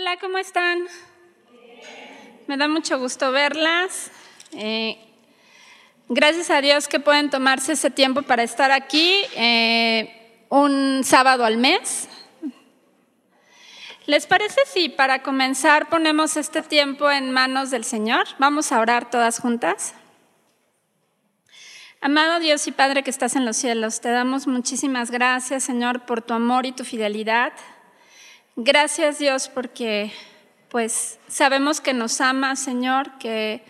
Hola, ¿cómo están? Me da mucho gusto verlas. Eh, gracias a Dios que pueden tomarse ese tiempo para estar aquí eh, un sábado al mes. ¿Les parece si para comenzar ponemos este tiempo en manos del Señor? Vamos a orar todas juntas. Amado Dios y Padre que estás en los cielos, te damos muchísimas gracias, Señor, por tu amor y tu fidelidad. Gracias, Dios, porque pues sabemos que nos amas, Señor, que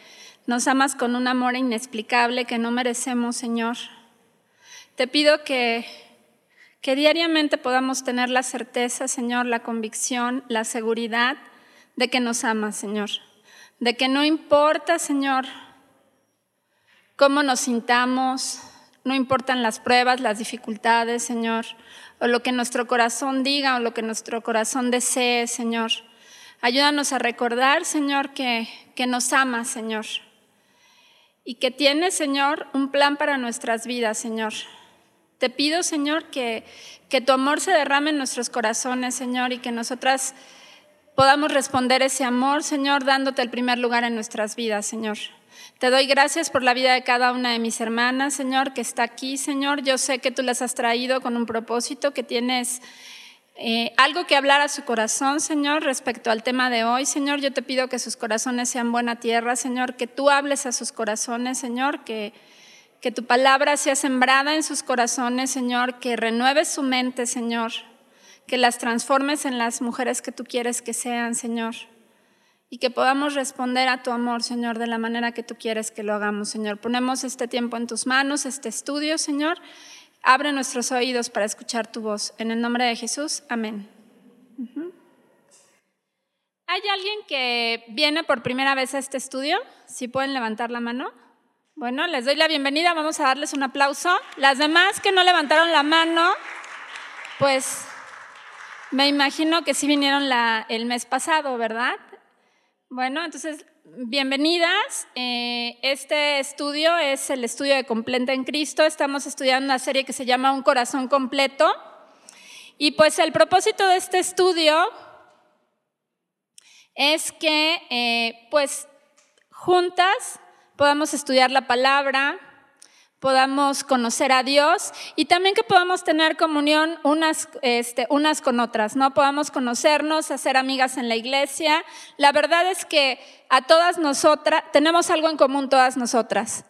nos amas con un amor inexplicable que no merecemos, Señor. Te pido que que diariamente podamos tener la certeza, Señor, la convicción, la seguridad de que nos amas, Señor. De que no importa, Señor, cómo nos sintamos, no importan las pruebas, las dificultades, Señor, o lo que nuestro corazón diga o lo que nuestro corazón desee, Señor. Ayúdanos a recordar, Señor, que, que nos ama, Señor, y que tiene, Señor, un plan para nuestras vidas, Señor. Te pido, Señor, que, que tu amor se derrame en nuestros corazones, Señor, y que nosotras podamos responder ese amor, Señor, dándote el primer lugar en nuestras vidas, Señor. Te doy gracias por la vida de cada una de mis hermanas, Señor, que está aquí, Señor. Yo sé que tú las has traído con un propósito, que tienes eh, algo que hablar a su corazón, Señor, respecto al tema de hoy. Señor, yo te pido que sus corazones sean buena tierra, Señor, que tú hables a sus corazones, Señor, que, que tu palabra sea sembrada en sus corazones, Señor, que renueves su mente, Señor, que las transformes en las mujeres que tú quieres que sean, Señor y que podamos responder a tu amor, Señor, de la manera que tú quieres que lo hagamos, Señor. Ponemos este tiempo en tus manos, este estudio, Señor. Abre nuestros oídos para escuchar tu voz. En el nombre de Jesús, amén. ¿Hay alguien que viene por primera vez a este estudio? Si pueden levantar la mano. Bueno, les doy la bienvenida, vamos a darles un aplauso. Las demás que no levantaron la mano, pues me imagino que sí vinieron el mes pasado, ¿verdad? Bueno, entonces, bienvenidas. Eh, este estudio es el estudio de Completa en Cristo. Estamos estudiando una serie que se llama Un Corazón Completo. Y pues el propósito de este estudio es que, eh, pues, juntas podamos estudiar la palabra, podamos conocer a Dios y también que podamos tener comunión unas, este, unas con otras, ¿no? Podamos conocernos, hacer amigas en la iglesia. La verdad es que a todas nosotras, tenemos algo en común todas nosotras,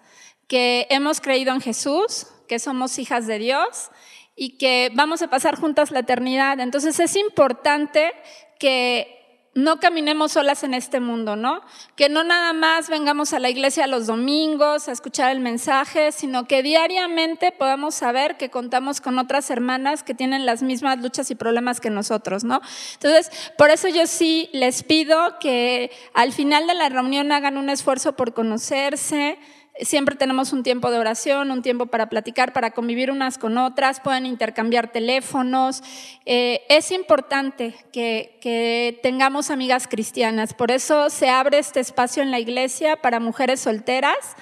que hemos creído en Jesús, que somos hijas de Dios y que vamos a pasar juntas la eternidad. Entonces es importante que no caminemos solas en este mundo, ¿no? Que no nada más vengamos a la iglesia los domingos a escuchar el mensaje, sino que diariamente podamos saber que contamos con otras hermanas que tienen las mismas luchas y problemas que nosotros, ¿no? Entonces, por eso yo sí les pido que al final de la reunión hagan un esfuerzo por conocerse, Siempre tenemos un tiempo de oración, un tiempo para platicar, para convivir unas con otras, pueden intercambiar teléfonos. Eh, es importante que, tengamos amigas cristianas, por eso se abre este espacio en la iglesia para mujeres solteras,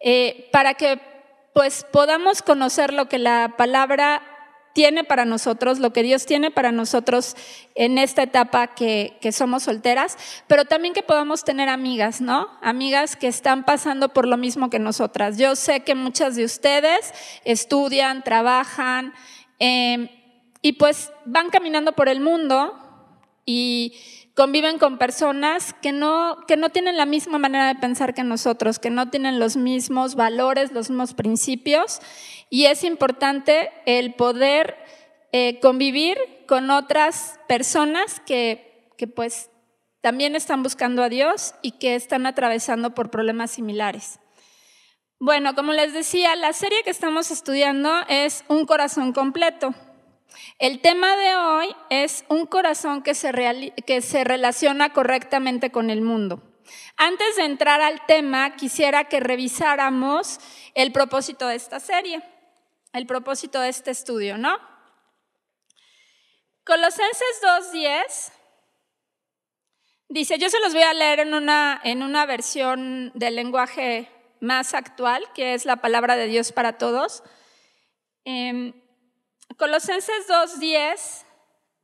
eh, para que pues podamos conocer lo que la palabra tiene para nosotros, lo que Dios tiene para nosotros en esta etapa que, que, somos solteras, pero también que podamos tener amigas, ¿no? Amigas que están pasando por lo mismo que nosotras. Yo sé que muchas de ustedes estudian, trabajan eh, y pues van caminando por el mundo y conviven con personas que no, que no tienen la misma manera de pensar que nosotros, que no tienen los mismos valores, los mismos principios, y es importante el poder eh, convivir con otras personas que, que pues también están buscando a Dios y que están atravesando por problemas similares. Bueno, como les decía, la serie que estamos estudiando es Un corazón completo. El tema de hoy es un corazón que se, que se relaciona correctamente con el mundo. Antes de entrar al tema, quisiera que revisáramos el propósito de esta serie, el propósito de este estudio, ¿no? Colosenses 2.10 dice, yo se los voy a leer en una, en una versión del lenguaje más actual, que es la palabra de Dios para todos. Eh, Colosenses 2.10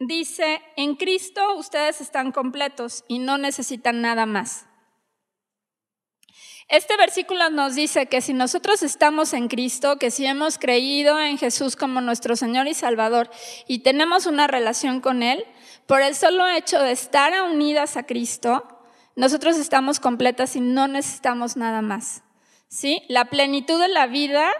dice, en Cristo ustedes están completos y no necesitan nada más. Este versículo nos dice que si nosotros estamos en Cristo, que si hemos creído en Jesús como nuestro Señor y Salvador y tenemos una relación con Él, por el solo hecho de estar unidas a Cristo, nosotros estamos completas y no necesitamos nada más. ¿Sí? La plenitud de la vida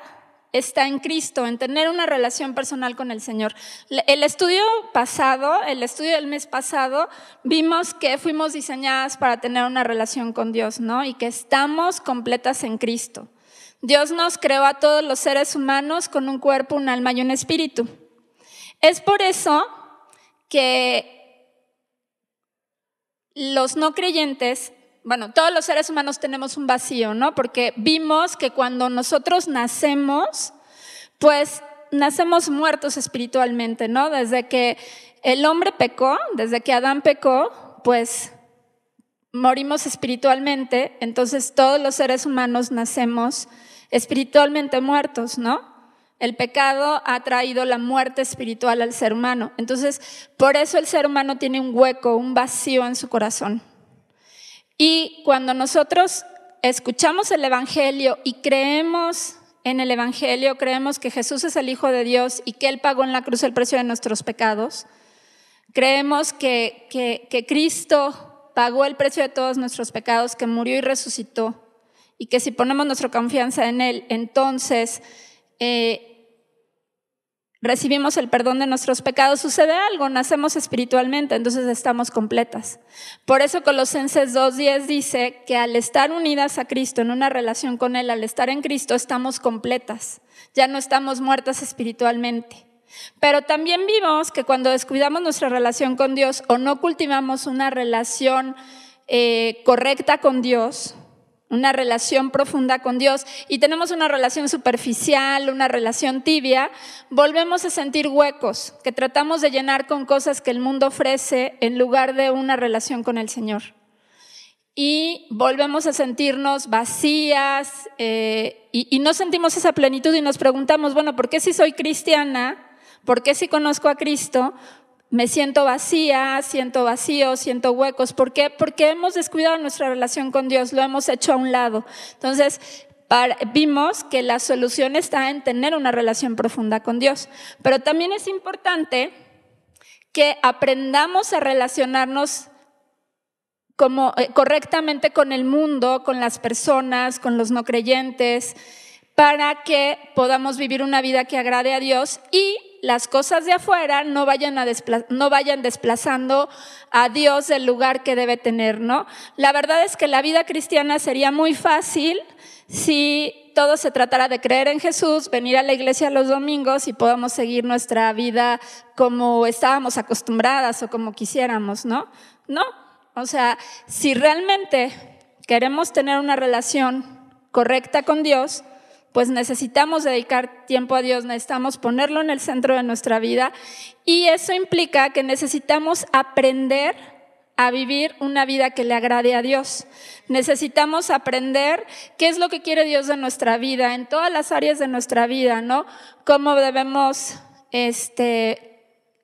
está en Cristo, en tener una relación personal con el Señor. El estudio pasado, el estudio del mes pasado, vimos que fuimos diseñadas para tener una relación con Dios, ¿no? Y que estamos completas en Cristo. Dios nos creó a todos los seres humanos con un cuerpo, un alma y un espíritu. Es por eso que los no creyentes bueno, todos los seres humanos tenemos un vacío, ¿no? Porque vimos que cuando nosotros nacemos, pues nacemos muertos espiritualmente, ¿no? Desde que el hombre pecó, desde que Adán pecó, pues morimos espiritualmente, entonces todos los seres humanos nacemos espiritualmente muertos, ¿no? El pecado ha traído la muerte espiritual al ser humano. Entonces, por eso el ser humano tiene un hueco, un vacío en su corazón. Y cuando nosotros escuchamos el Evangelio y creemos en el Evangelio, creemos que Jesús es el Hijo de Dios y que Él pagó en la cruz el precio de nuestros pecados, creemos que, que, Cristo pagó el precio de todos nuestros pecados, que murió y resucitó, y que si ponemos nuestra confianza en Él, entonces eh, recibimos el perdón de nuestros pecados, sucede algo, nacemos espiritualmente, entonces estamos completas. Por eso Colosenses 2.10 dice que al estar unidas a Cristo, en una relación con Él, al estar en Cristo, estamos completas, ya no estamos muertas espiritualmente. Pero también vimos que cuando descuidamos nuestra relación con Dios o no cultivamos una relación eh, correcta con Dios, una relación profunda con Dios y tenemos una relación superficial, una relación tibia, volvemos a sentir huecos que tratamos de llenar con cosas que el mundo ofrece en lugar de una relación con el Señor. Y volvemos a sentirnos vacías eh, y, y no sentimos esa plenitud y nos preguntamos, bueno, ¿por qué si soy cristiana? ¿Por qué si conozco a Cristo? Me siento vacía, siento vacío, siento huecos. ¿Por qué? Porque hemos descuidado nuestra relación con Dios, lo hemos hecho a un lado. Entonces, vimos que la solución está en tener una relación profunda con Dios. Pero también es importante que aprendamos a relacionarnos eh, correctamente con el mundo, con las personas, con los no creyentes, para que podamos vivir una vida que agrade a Dios y las cosas de afuera no vayan, no vayan desplazando a Dios del lugar que debe tener, ¿no? La verdad es que la vida cristiana sería muy fácil si todo se tratara de creer en Jesús, venir a la iglesia los domingos y podamos seguir nuestra vida como estábamos acostumbradas o como quisiéramos, ¿no? No, o sea, si realmente queremos tener una relación correcta con Dios, pues necesitamos dedicar tiempo a Dios, necesitamos ponerlo en el centro de nuestra vida y eso implica que necesitamos aprender a vivir una vida que le agrade a Dios. Necesitamos aprender qué es lo que quiere Dios de nuestra vida, en todas las áreas de nuestra vida, ¿no? Cómo debemos este,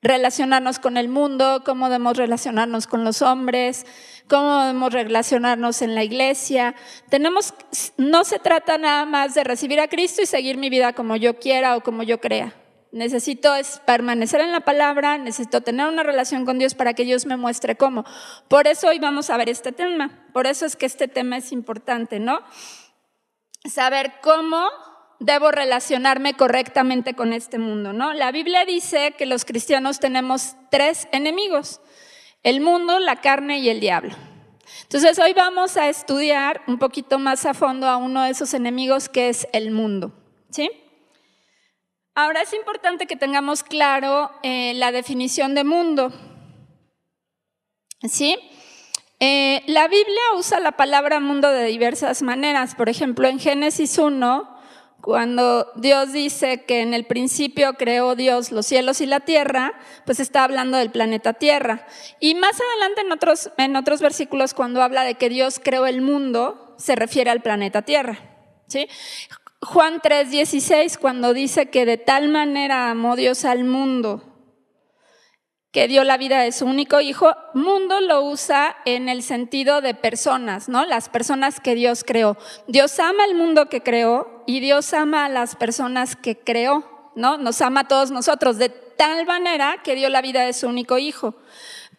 relacionarnos con el mundo, cómo debemos relacionarnos con los hombres, cómo debemos relacionarnos en la iglesia. Tenemos, no se trata nada más de recibir a Cristo y seguir mi vida como yo quiera o como yo crea. Necesito es permanecer en la palabra, necesito tener una relación con Dios para que Dios me muestre cómo. Por eso hoy vamos a ver este tema. Por eso es que este tema es importante, ¿no? Saber cómo debo relacionarme correctamente con este mundo, ¿no? La Biblia dice que los cristianos tenemos tres enemigos el mundo, la carne y el diablo. Entonces hoy vamos a estudiar un poquito más a fondo a uno de esos enemigos que es el mundo. ¿sí? Ahora es importante que tengamos claro eh, la definición de mundo. ¿Sí? Eh, la Biblia usa la palabra mundo de diversas maneras. Por ejemplo, en Génesis 1 cuando Dios dice que en el principio creó Dios los cielos y la tierra, pues está hablando del planeta Tierra. Y más adelante en otros, en otros versículos, cuando habla de que Dios creó el mundo, se refiere al planeta Tierra. ¿sí? Juan 3:16, cuando dice que de tal manera amó Dios al mundo, que dio la vida de su único hijo, mundo lo usa en el sentido de personas, ¿no? Las personas que Dios creó. Dios ama el mundo que creó y Dios ama a las personas que creó, ¿no? Nos ama a todos nosotros de tal manera que dio la vida de su único hijo.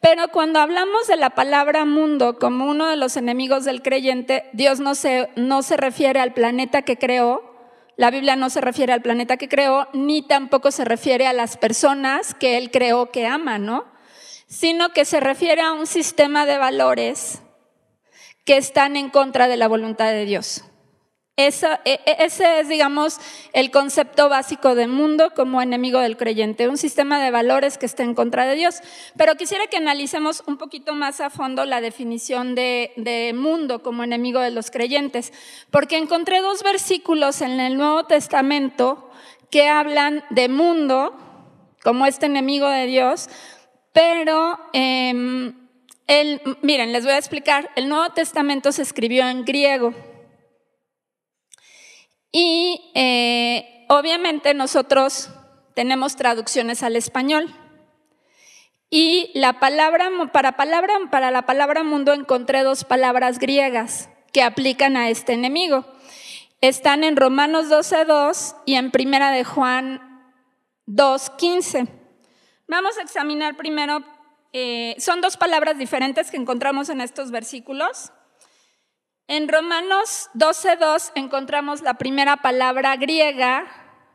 Pero cuando hablamos de la palabra mundo como uno de los enemigos del creyente, Dios no se, no se refiere al planeta que creó, la Biblia no se refiere al planeta que creó, ni tampoco se refiere a las personas que Él creó que ama, ¿no? Sino que se refiere a un sistema de valores que están en contra de la voluntad de Dios. E, e, ese es, digamos, el concepto básico del mundo como enemigo del creyente, un sistema de valores que está en contra de Dios. Pero quisiera que analicemos un poquito más a fondo la definición de, de mundo como enemigo de los creyentes, porque encontré dos versículos en el Nuevo Testamento que hablan de mundo como este enemigo de Dios, pero em, el, miren, les voy a explicar, el Nuevo Testamento se escribió en griego. Y eh, obviamente nosotros tenemos traducciones al español. Y la palabra, para, palabra, para la palabra mundo encontré dos palabras griegas que aplican a este enemigo. Están en Romanos 12.2 y en Primera de Juan 2.15. Vamos a examinar primero, eh, son dos palabras diferentes que encontramos en estos versículos. En Romanos 12.2 encontramos la primera palabra griega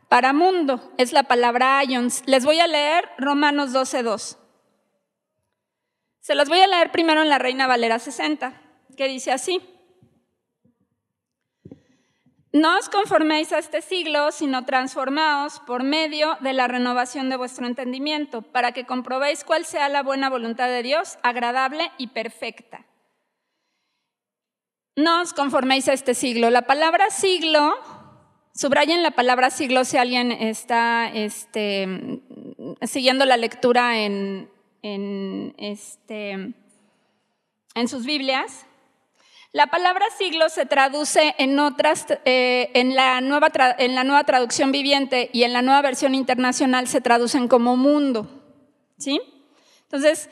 para mundo, es la palabra ions. Les voy a leer Romanos 12.2. Se las voy a leer primero en la Reina Valera 60, que dice así. No os conforméis a este siglo, sino transformaos por medio de la renovación de vuestro entendimiento, para que comprobéis cuál sea la buena voluntad de Dios, agradable y perfecta. No os conforméis a este siglo. La palabra siglo, subrayen la palabra siglo si alguien está este, siguiendo la lectura en, este, en sus Biblias. La palabra siglo se traduce en otras, eh, en, la nueva en la nueva traducción viviente y en la nueva versión internacional se traducen como mundo. ¿Sí? Entonces,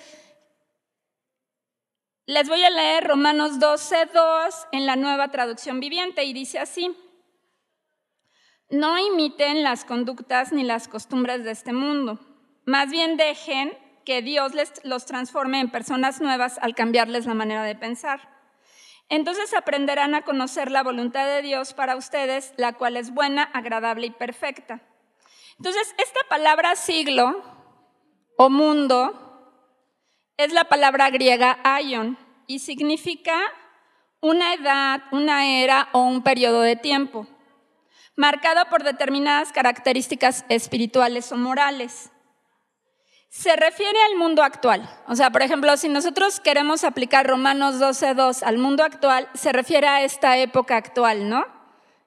les voy a leer Romanos 12, 2 en la nueva traducción viviente y dice así. No imiten las conductas ni las costumbres de este mundo. Más bien dejen que Dios les, los transforme en personas nuevas al cambiarles la manera de pensar. Entonces aprenderán a conocer la voluntad de Dios para ustedes, la cual es buena, agradable y perfecta. Entonces, esta palabra siglo o mundo es la palabra griega aion y significa una edad, una era o un periodo de tiempo, marcado por determinadas características espirituales o morales. Se refiere al mundo actual. O sea, por ejemplo, si nosotros queremos aplicar Romanos 12.2 al mundo actual, se refiere a esta época actual, ¿no?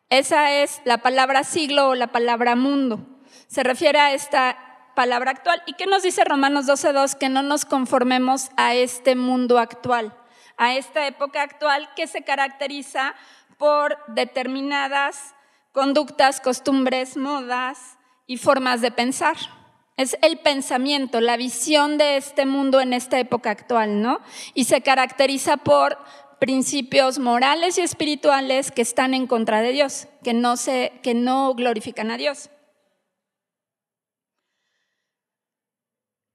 Esa es la palabra siglo o la palabra mundo. Se refiere a esta palabra actual. ¿Y qué nos dice Romanos 12.2? Que no nos conformemos a este mundo actual, a esta época actual que se caracteriza por determinadas conductas, costumbres, modas y formas de pensar. Es el pensamiento, la visión de este mundo en esta época actual, ¿no? Y se caracteriza por principios morales y espirituales que están en contra de Dios, que no, se, que no glorifican a Dios.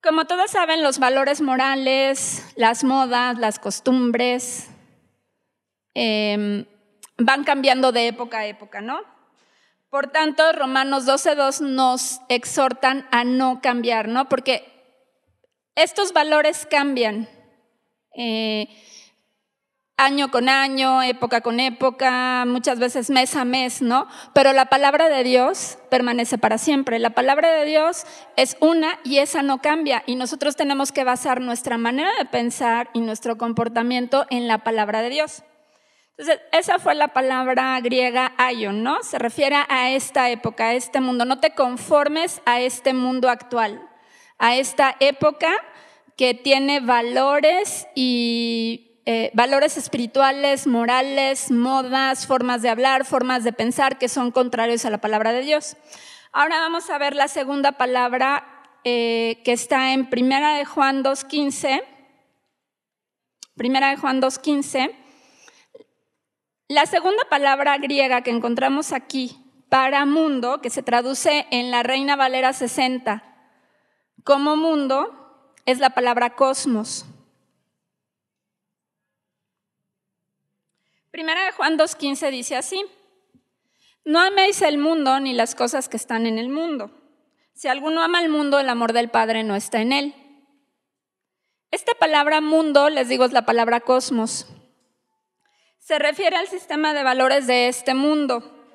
Como todos saben, los valores morales, las modas, las costumbres em, van cambiando de época a época, ¿no? Por tanto, Romanos 12.2 nos exhortan a no cambiar, ¿no? Porque estos valores cambian. Eh, año con año, época con época, muchas veces mes a mes, ¿no? Pero la palabra de Dios permanece para siempre. La palabra de Dios es una y esa no cambia. Y nosotros tenemos que basar nuestra manera de pensar y nuestro comportamiento en la palabra de Dios. Entonces, esa fue la palabra griega aion, ¿no? Se refiere a esta época, a este mundo. No te conformes a este mundo actual, a esta época que tiene valores y eh, valores espirituales, morales, modas, formas de hablar, formas de pensar que son contrarios a la palabra de Dios. Ahora vamos a ver la segunda palabra eh, que está en Primera de Juan 2.15. Primera de Juan 2.15. La segunda palabra griega que encontramos aquí para mundo, que se traduce en la Reina Valera 60 como mundo, es la palabra cosmos. Primera de Juan 2.15 dice así, no améis el mundo ni las cosas que están en el mundo. Si alguno ama el mundo, el amor del Padre no está en él. Esta palabra mundo, les digo, es la palabra cosmos. Se refiere al sistema de valores de este mundo,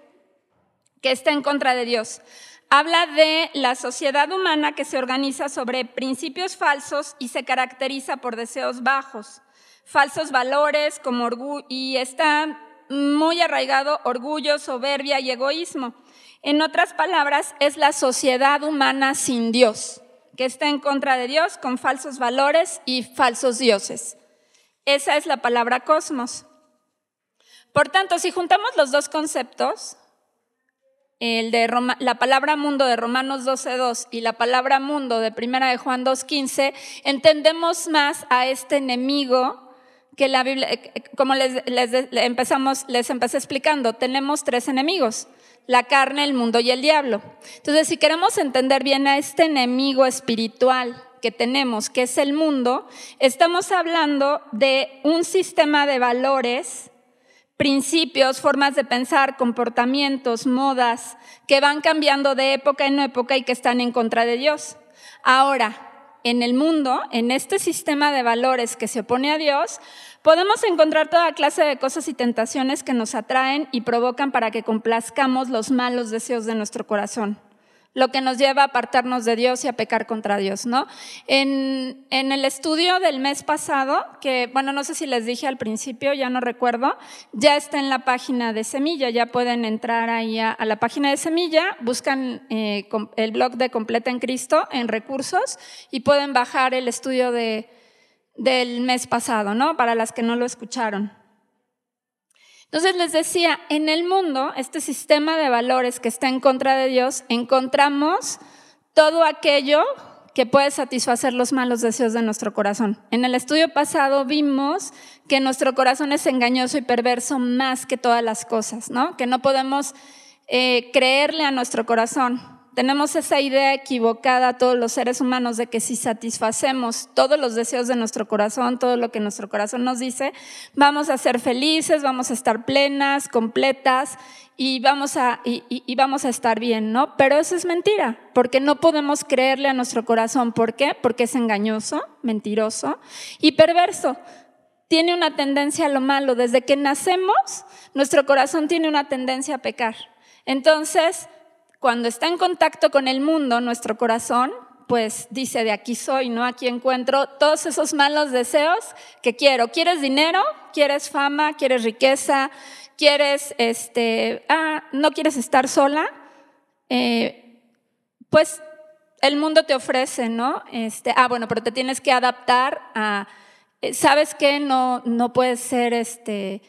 que está en contra de Dios. Habla de la sociedad humana que se organiza sobre principios falsos y se caracteriza por deseos bajos, falsos valores como orgullo, y está muy arraigado orgullo, soberbia y egoísmo. En otras palabras, es la sociedad humana sin Dios, que está en contra de Dios con falsos valores y falsos dioses. Esa es la palabra cosmos. Por tanto, si juntamos los dos conceptos, el de la palabra mundo de Romanos 12.2 y la palabra mundo de Primera de Juan 2.15, entendemos más a este enemigo que la Biblia, eh, eh, como les, empezamos, les empecé explicando, tenemos tres enemigos, la carne, el mundo y el diablo. Entonces, si queremos entender bien a este enemigo espiritual que tenemos, que es el mundo, estamos hablando de un sistema de valores, principios, formas de pensar, comportamientos, modas, que van cambiando de época en época y que están en contra de Dios. Ahora, en el mundo, en este sistema de valores que se opone a Dios, podemos encontrar toda clase de cosas y tentaciones que nos atraen y provocan para que complazcamos los malos deseos de nuestro corazón lo que nos lleva a apartarnos de Dios y a pecar contra Dios, ¿no? En, el estudio del mes pasado, que bueno, no sé si les dije al principio, ya no recuerdo, ya está en la página de Semilla, ya pueden entrar ahí a, la página de Semilla, buscan eh, el blog de Completa en Cristo en recursos y pueden bajar el estudio de, del mes pasado, ¿no? Para las que no lo escucharon. Entonces les decía, en el mundo, este sistema de valores que está en contra de Dios, encontramos todo aquello que puede satisfacer los malos deseos de nuestro corazón. En el estudio pasado vimos que nuestro corazón es engañoso y perverso más que todas las cosas, ¿no? Que no podemos eh, creerle a nuestro corazón. Tenemos esa idea equivocada todos los seres humanos de que si satisfacemos todos los deseos de nuestro corazón, todo lo que nuestro corazón nos dice, vamos a ser felices, vamos a estar plenas, completas y vamos a, y, vamos a estar bien, ¿no? Pero eso es mentira, porque no podemos creerle a nuestro corazón. ¿Por qué? Porque es engañoso, mentiroso y perverso tiene una tendencia a lo malo. Desde que nacemos, nuestro corazón tiene una tendencia a pecar. Entonces, cuando está en contacto con el mundo, nuestro corazón, pues dice, de aquí soy, ¿no? Aquí encuentro todos esos malos deseos que quiero. ¿Quieres dinero? ¿Quieres fama? ¿Quieres riqueza? ¿Quieres, este, ah, no quieres estar sola? Eh, pues el mundo te ofrece, ¿no? Este, ah, bueno, pero te tienes que adaptar a, eh, ¿sabes qué? No, no puedes ser, este,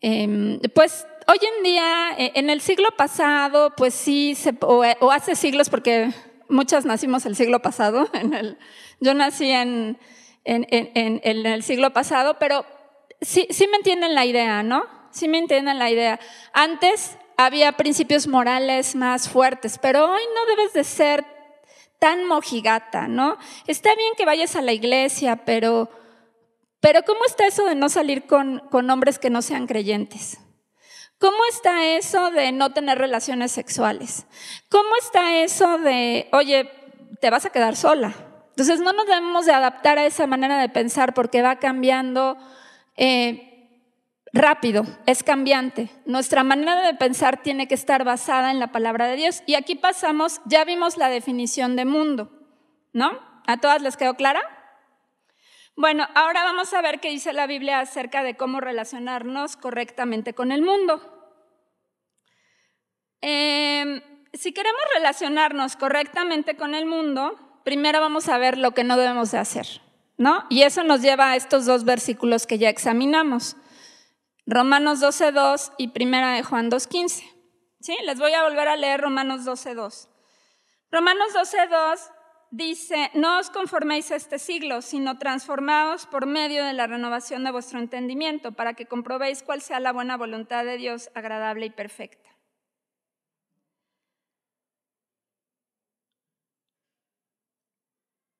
em, pues hoy en día, eh, en el siglo pasado, pues sí, o, hace siglos, porque muchas nacimos el siglo pasado, yo nací en, el siglo pasado, pero sí, sí me entienden la idea, ¿no? Sí me entienden la idea. Antes había principios morales más fuertes, pero hoy no debes de ser tan mojigata, ¿no? Está bien que vayas a la iglesia, pero, pero ¿cómo está eso de no salir con hombres que no sean creyentes? ¿Cómo está eso de no tener relaciones sexuales? ¿Cómo está eso de, oye, te vas a quedar sola? Entonces no nos debemos de adaptar a esa manera de pensar porque va cambiando eh, rápido, es cambiante. Nuestra manera de pensar tiene que estar basada en la palabra de Dios. Y aquí pasamos, ya vimos la definición de mundo, ¿no? ¿A todas les quedó clara? Bueno, ahora vamos a ver qué dice la Biblia acerca de cómo relacionarnos correctamente con el mundo. Em, si queremos relacionarnos correctamente con el mundo, primero vamos a ver lo que no debemos de hacer, ¿no? Y eso nos lleva a estos dos versículos que ya examinamos. Romanos 12.2 y Primera de Juan 2.15. ¿Sí? Les voy a volver a leer Romanos 12.2. Romanos 12.2 dice, no os conforméis a este siglo, sino transformaos por medio de la renovación de vuestro entendimiento, para que comprobéis cuál sea la buena voluntad de Dios, agradable y perfecta.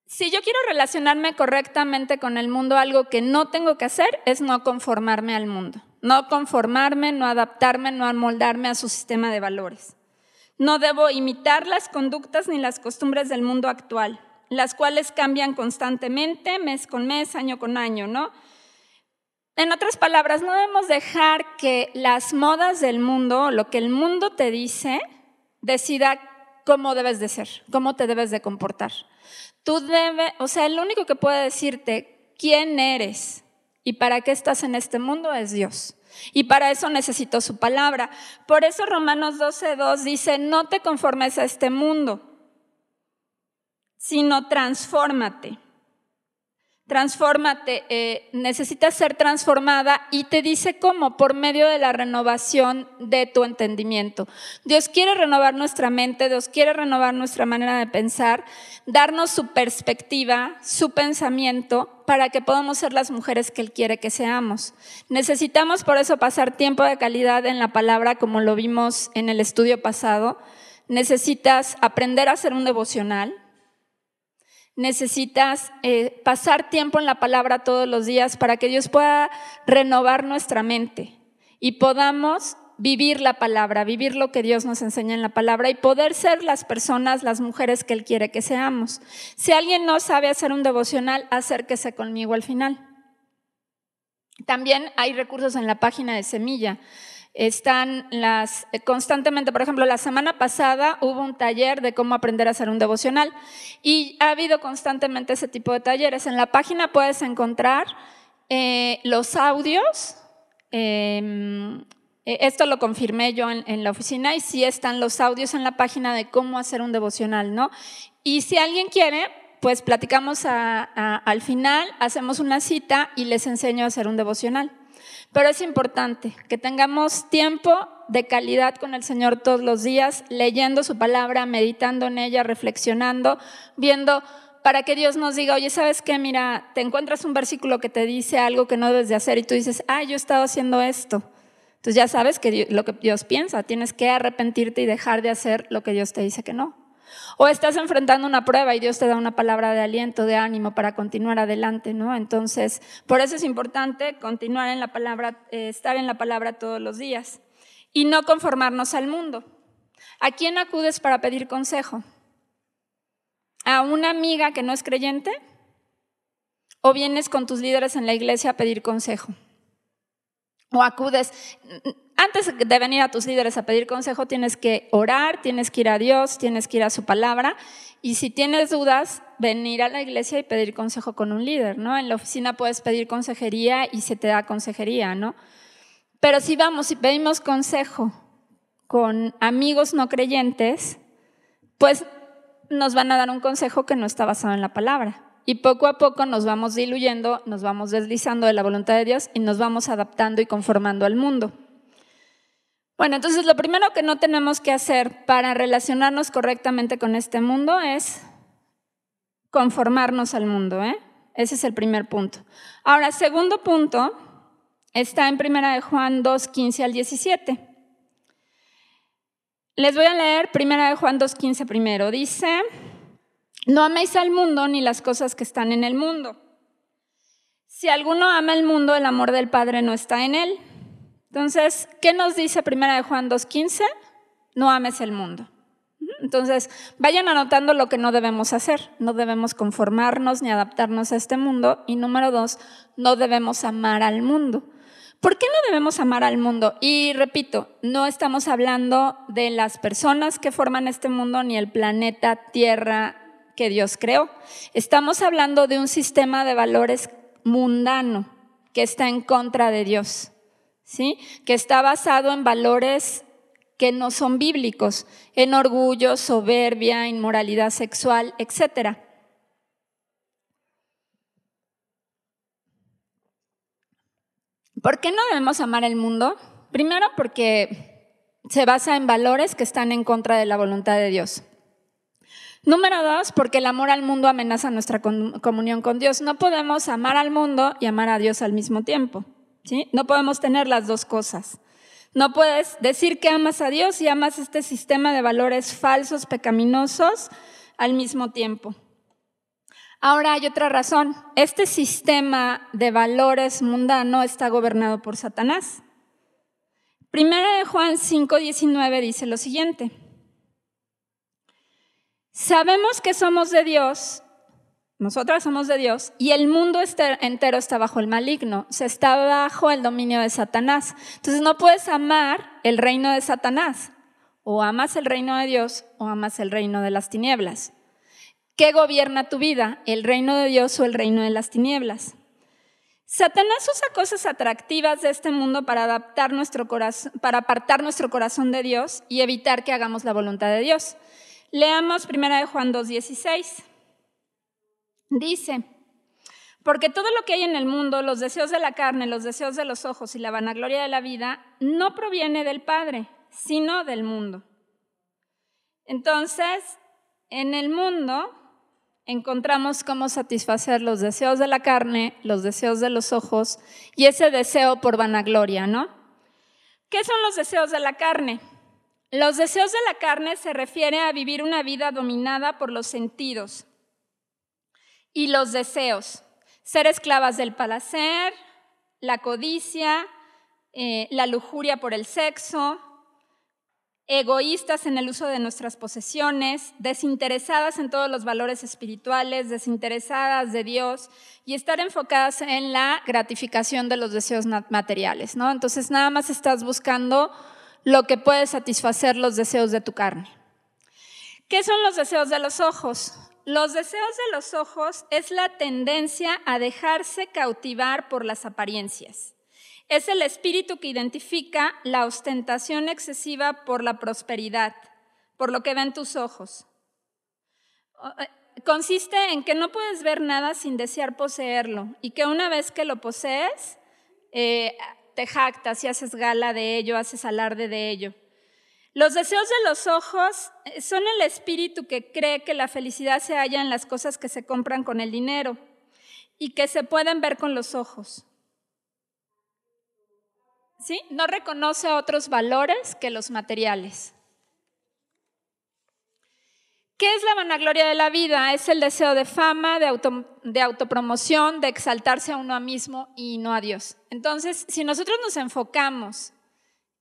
Si yo quiero relacionarme correctamente con el mundo, algo que no tengo que hacer es no conformarme al mundo. No conformarme, no adaptarme, no amoldarme a su sistema de valores. No debo imitar las conductas ni las costumbres del mundo actual, las cuales cambian constantemente, mes con mes, año con año, ¿no? En otras palabras, no debemos dejar que las modas del mundo, lo que el mundo te dice, decida cómo debes de ser, cómo te debes de comportar. Tú debes, o sea, el único que puede decirte quién eres y para qué estás en este mundo es Dios. Y para eso necesito su palabra. Por eso Romanos 12.2 dice, no te conformes a este mundo, sino transfórmate. Transfórmate, eh, necesitas ser transformada y te dice cómo, por medio de la renovación de tu entendimiento. Dios quiere renovar nuestra mente, Dios quiere renovar nuestra manera de pensar, darnos su perspectiva, su pensamiento, para que podamos ser las mujeres que Él quiere que seamos. Necesitamos por eso pasar tiempo de calidad en la palabra, como lo vimos en el estudio pasado. Necesitas aprender a hacer un devocional necesitas eh, pasar tiempo en la palabra todos los días para que Dios pueda renovar nuestra mente y podamos vivir la palabra, vivir lo que Dios nos enseña en la palabra y poder ser las personas, las mujeres que Él quiere que seamos. Si alguien no sabe hacer un devocional, acérquese conmigo al final. También hay recursos en la página de Semilla están las eh, constantemente, por ejemplo, la semana pasada hubo un taller de cómo aprender a hacer un devocional y ha habido constantemente ese tipo de talleres. En la página puedes encontrar eh, los audios. Em, eh, esto lo confirmé yo en, la oficina y sí están los audios en la página de cómo hacer un devocional, ¿no? Y si alguien quiere, pues platicamos al final, hacemos una cita y les enseño a hacer un devocional. Pero es importante que tengamos tiempo de calidad con el Señor todos los días, leyendo su palabra, meditando en ella, reflexionando, viendo para que Dios nos diga, oye, ¿sabes qué? Mira, te encuentras un versículo que te dice algo que no debes de hacer y tú dices, ah, yo he estado haciendo esto. Entonces ya sabes que lo que Dios piensa, tienes que arrepentirte y dejar de hacer lo que Dios te dice que no. O estás enfrentando una prueba y Dios te da una palabra de aliento, de ánimo para continuar adelante, ¿no? Entonces, por eso es importante continuar en la palabra, eh, estar en la palabra todos los días y no conformarnos al mundo. ¿A quién acudes para pedir consejo? ¿A una amiga que no es creyente? ¿O vienes con tus líderes en la iglesia a pedir consejo? ¿O acudes? Antes de venir a tus líderes a pedir consejo, tienes que orar, tienes que ir a Dios, tienes que ir a su palabra. Y si tienes dudas, venir a la iglesia y pedir consejo con un líder, ¿no? En la oficina puedes pedir consejería y se te da consejería, ¿no? Pero si vamos y pedimos consejo con amigos no creyentes, pues nos van a dar un consejo que no está basado en la palabra. Y poco a poco nos vamos diluyendo, nos vamos deslizando de la voluntad de Dios y nos vamos adaptando y conformando al mundo. Bueno, entonces lo primero que no tenemos que hacer para relacionarnos correctamente con este mundo es conformarnos al mundo. ¿eh? Ese es el primer punto. Ahora, segundo punto está en primera de Juan 2, 15 al 17. Les voy a leer primera de Juan 2, 15 primero. Dice, no améis al mundo ni las cosas que están en el mundo. Si alguno ama el mundo, el amor del Padre no está en él. Entonces, ¿qué nos dice Primera de Juan 2.15? No ames el mundo. Entonces, vayan anotando lo que no debemos hacer. No debemos conformarnos ni adaptarnos a este mundo. Y número dos, no debemos amar al mundo. ¿Por qué no debemos amar al mundo? Y repito, no estamos hablando de las personas que forman este mundo ni el planeta Tierra que Dios creó. Estamos hablando de un sistema de valores mundano que está en contra de Dios que está basado en valores que no son bíblicos, en orgullo, soberbia, inmoralidad sexual, etc. ¿Por qué no debemos amar el mundo? Primero porque se basa en valores que están en contra de la voluntad de Dios. Número dos, porque el amor al mundo amenaza nuestra comunión con Dios. No podemos amar al mundo y amar a Dios al mismo tiempo. No podemos tener las dos cosas. No puedes decir que amas a Dios y amas este sistema de valores falsos, pecaminosos, al mismo tiempo. Ahora hay otra razón. Este sistema de valores mundano está gobernado por Satanás. Primera de Juan 5:19 dice lo siguiente. Sabemos que somos de Dios, nosotras somos de Dios, y el mundo entero está bajo el maligno, se está bajo el dominio de Satanás. Entonces no puedes amar el reino de Satanás, o amas el reino de Dios o amas el reino de las tinieblas. ¿Qué gobierna tu vida? ¿El reino de Dios o el reino de las tinieblas? Satanás usa cosas atractivas de este mundo para, adaptar nuestro para apartar nuestro corazón de Dios y evitar que hagamos la voluntad de Dios. Leamos 1 de Juan 2.16. Dice, porque todo lo que hay en el mundo, los deseos de la carne, los deseos de los ojos y la vanagloria de la vida, no proviene del Padre, sino del mundo. Entonces, en el mundo encontramos cómo satisfacer los deseos de la carne, los deseos de los ojos y ese deseo por vanagloria, ¿no? ¿Qué son los deseos de la carne? Los deseos de la carne se refiere a vivir una vida dominada por los sentidos y los deseos, ser esclavas del placer, la codicia, eh, la lujuria por el sexo, egoístas en el uso de nuestras posesiones, desinteresadas en todos los valores espirituales, desinteresadas de Dios y estar enfocadas en la gratificación de los deseos materiales, ¿no? Entonces nada más estás buscando lo que puede satisfacer los deseos de tu carne. ¿Qué son los deseos de los ojos? Los deseos de los ojos es la tendencia a dejarse cautivar por las apariencias. Es el espíritu que identifica la ostentación excesiva por la prosperidad, por lo que ven tus ojos. Eh, consiste en que no puedes ver nada sin desear poseerlo y que una vez que lo posees, eh, te jactas y haces gala de ello, haces alarde de ello. Los deseos de los ojos eh, son el espíritu que cree que la felicidad se halla en las cosas que se compran con el dinero y que se pueden ver con los ojos. ¿Sí? No reconoce otros valores que los materiales. ¿Qué es la vanagloria de la vida? Es el deseo de fama, de, autopromoción, de exaltarse a uno mismo y no a Dios. Entonces, si nosotros nos enfocamos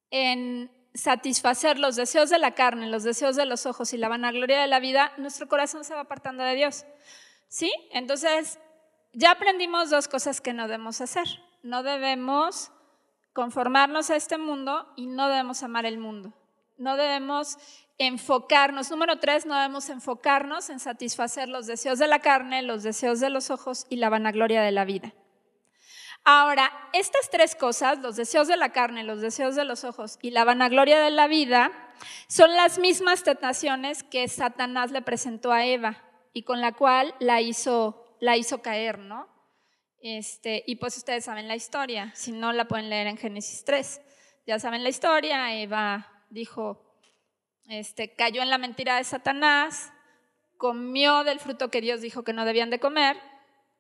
en satisfacer los deseos de la carne, los deseos de los ojos y la vanagloria de la vida, nuestro corazón se va apartando de Dios. ¿Sí? Entonces, ya aprendimos dos cosas que no debemos hacer. No debemos conformarnos a este mundo y no debemos amar el mundo. No debemos enfocarnos. Número tres, no debemos enfocarnos en satisfacer los deseos de la carne, los deseos de los ojos y la vanagloria de la vida. Ahora, estas tres cosas, los deseos de la carne, los deseos de los ojos y la vanagloria de la vida, son las mismas tentaciones que Satanás le presentó a Eva y con la cual la hizo, la hizo caer, ¿no? Este, y pues ustedes saben la historia, si no la pueden leer en Génesis 3. Ya saben la historia, Eva dijo, este, cayó en la mentira de Satanás, comió del fruto que Dios dijo que no debían de comer,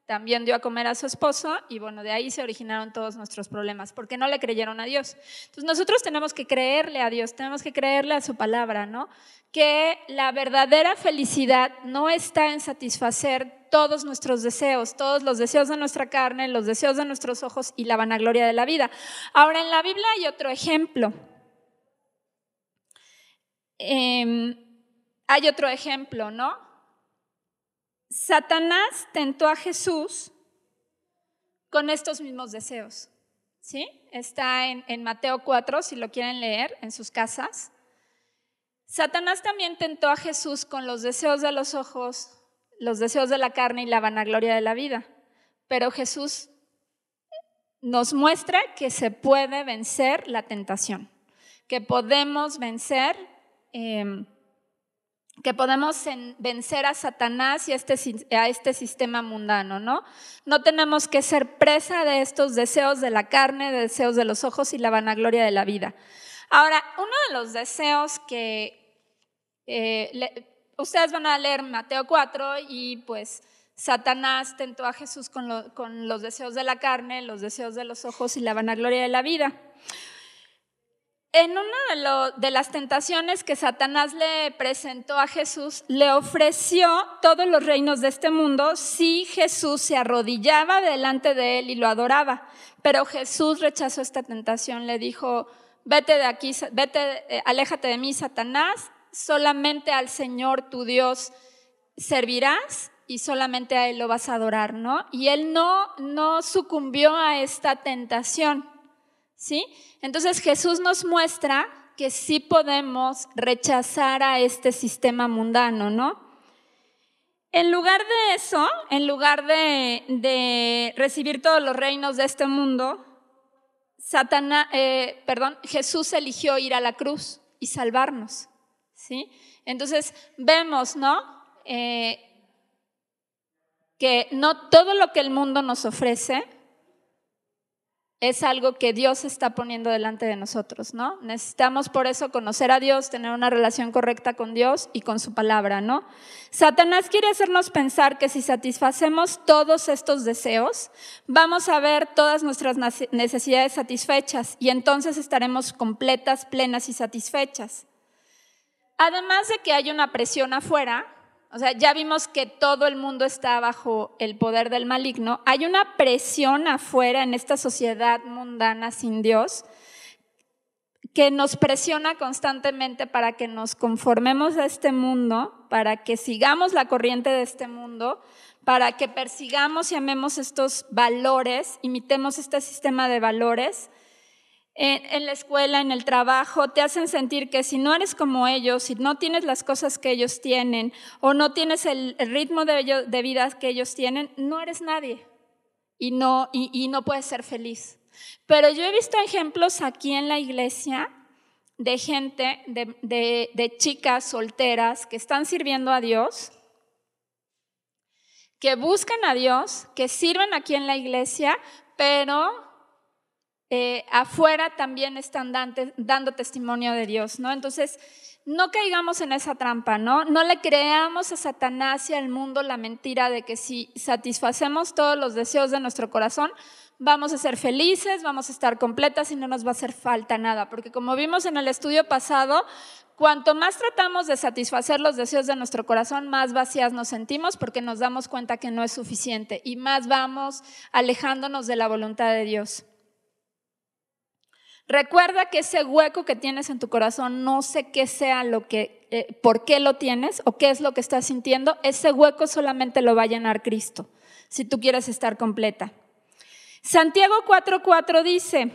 también dio a comer a su esposo y bueno, de ahí se originaron todos nuestros problemas, porque no le creyeron a Dios. Entonces nosotros tenemos que creerle a Dios, tenemos que creerle a su palabra, ¿no? Que la verdadera felicidad no está en satisfacer todos nuestros deseos, todos los deseos de nuestra carne, los deseos de nuestros ojos y la vanagloria de la vida. Ahora en la Biblia hay otro ejemplo. Em, hay otro ejemplo, ¿no? Satanás tentó a Jesús con estos mismos deseos. ¿Sí? Está en, Mateo 4, si lo quieren leer en sus casas. Satanás también tentó a Jesús con los deseos de los ojos, los deseos de la carne y la vanagloria de la vida. Pero Jesús nos muestra que se puede vencer la tentación, que podemos vencer Em, que podemos vencer a Satanás y a este, a este sistema mundano, ¿no? No tenemos que ser presa de estos deseos de la carne, de deseos de los ojos y la vanagloria de la vida. Ahora, uno de los deseos que, eh, ustedes van a leer Mateo 4 y pues Satanás tentó a Jesús con, los deseos de la carne, los deseos de los ojos y la vanagloria de la vida. En una de, las tentaciones que Satanás le presentó a Jesús, le ofreció todos los reinos de este mundo si Jesús se arrodillaba delante de él y lo adoraba. Pero Jesús rechazó esta tentación, le dijo, vete de aquí, vete, eh, aléjate de mí, Satanás, solamente al Señor tu Dios servirás y solamente a Él lo vas a adorar, ¿no? Y Él no, no sucumbió a esta tentación, ¿sí? Entonces Jesús nos muestra que sí podemos rechazar a este sistema mundano, ¿no? En lugar de eso, en lugar de, recibir todos los reinos de este mundo, eh, Jesús eligió ir a la cruz y salvarnos, ¿sí? Entonces vemos, ¿no? Eh, que no todo lo que el mundo nos ofrece es algo que Dios está poniendo delante de nosotros, ¿no? Necesitamos por eso conocer a Dios, tener una relación correcta con Dios y con su palabra, ¿no? Satanás quiere hacernos pensar que si satisfacemos todos estos deseos, vamos a ver todas nuestras necesidades satisfechas y entonces estaremos completas, plenas y satisfechas. Además de que hay una presión afuera, o sea, ya vimos que todo el mundo está bajo el poder del maligno. Hay una presión afuera en esta sociedad mundana sin Dios que nos presiona constantemente para que nos conformemos a este mundo, para que sigamos la corriente de este mundo, para que persigamos y amemos estos valores, imitemos este sistema de valores en, la escuela, en el trabajo, te hacen sentir que si no eres como ellos, si no tienes las cosas que ellos tienen o no tienes el, ritmo de, de, vida que ellos tienen, no eres nadie y no, puedes ser feliz. Pero yo he visto ejemplos aquí en la iglesia de gente, de, de chicas solteras que están sirviendo a Dios, que buscan a Dios, que sirven aquí en la iglesia, pero eh, afuera también están dando testimonio de Dios, ¿no? Entonces, no caigamos en esa trampa, ¿no? No le creamos a Satanás y al mundo la mentira de que si satisfacemos todos los deseos de nuestro corazón, vamos a ser felices, vamos a estar completas y no nos va a hacer falta nada, porque como vimos en el estudio pasado, cuanto más tratamos de satisfacer los deseos de nuestro corazón, más vacías nos sentimos porque nos damos cuenta que no es suficiente y más vamos alejándonos de la voluntad de Dios. Recuerda que ese hueco que tienes en tu corazón, no sé qué sea lo que, eh, por qué lo tienes o qué es lo que estás sintiendo, ese hueco solamente lo va a llenar Cristo, si tú quieres estar completa. Santiago 4:4 dice,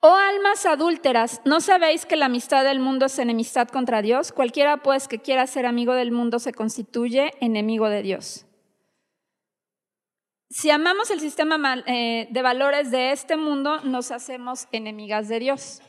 Oh almas adúlteras, ¿no sabéis que la amistad del mundo es enemistad contra Dios? Cualquiera pues que quiera ser amigo del mundo se constituye enemigo de Dios. Si amamos el sistema eh, de valores de este mundo, nos hacemos enemigas de Dios.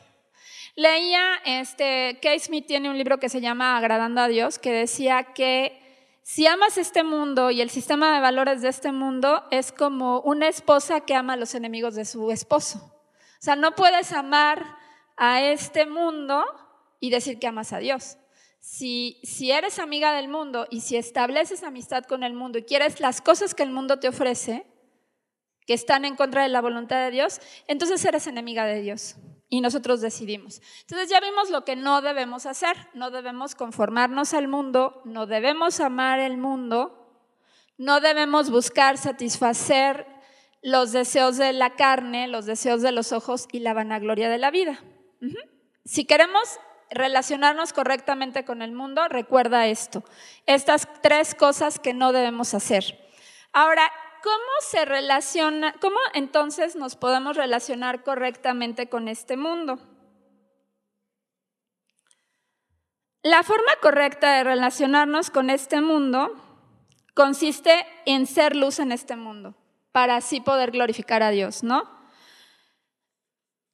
Leía, este, Kay Smith tiene un libro que se llama Agradando a Dios, que decía que si amas este mundo y el sistema de valores de este mundo, es como una esposa que ama a los enemigos de su esposo. O sea, no puedes amar a este mundo y decir que amas a Dios. Si, eres amiga del mundo y si estableces amistad con el mundo y quieres las cosas que el mundo te ofrece, que están en contra de la voluntad de Dios, entonces eres enemiga de Dios y nosotros decidimos. Entonces ya vimos lo que no debemos hacer, no debemos conformarnos al mundo, no debemos amar el mundo, no debemos buscar satisfacer los deseos de la carne, los deseos de los ojos y la vanagloria de la vida. Si queremos relacionarnos correctamente con el mundo, recuerda esto. Estas tres cosas que no debemos hacer. Ahora, ¿cómo se relaciona, cómo entonces nos podemos relacionar correctamente con este mundo? La forma correcta de relacionarnos con este mundo consiste en ser luz en este mundo, para así poder glorificar a Dios, ¿no?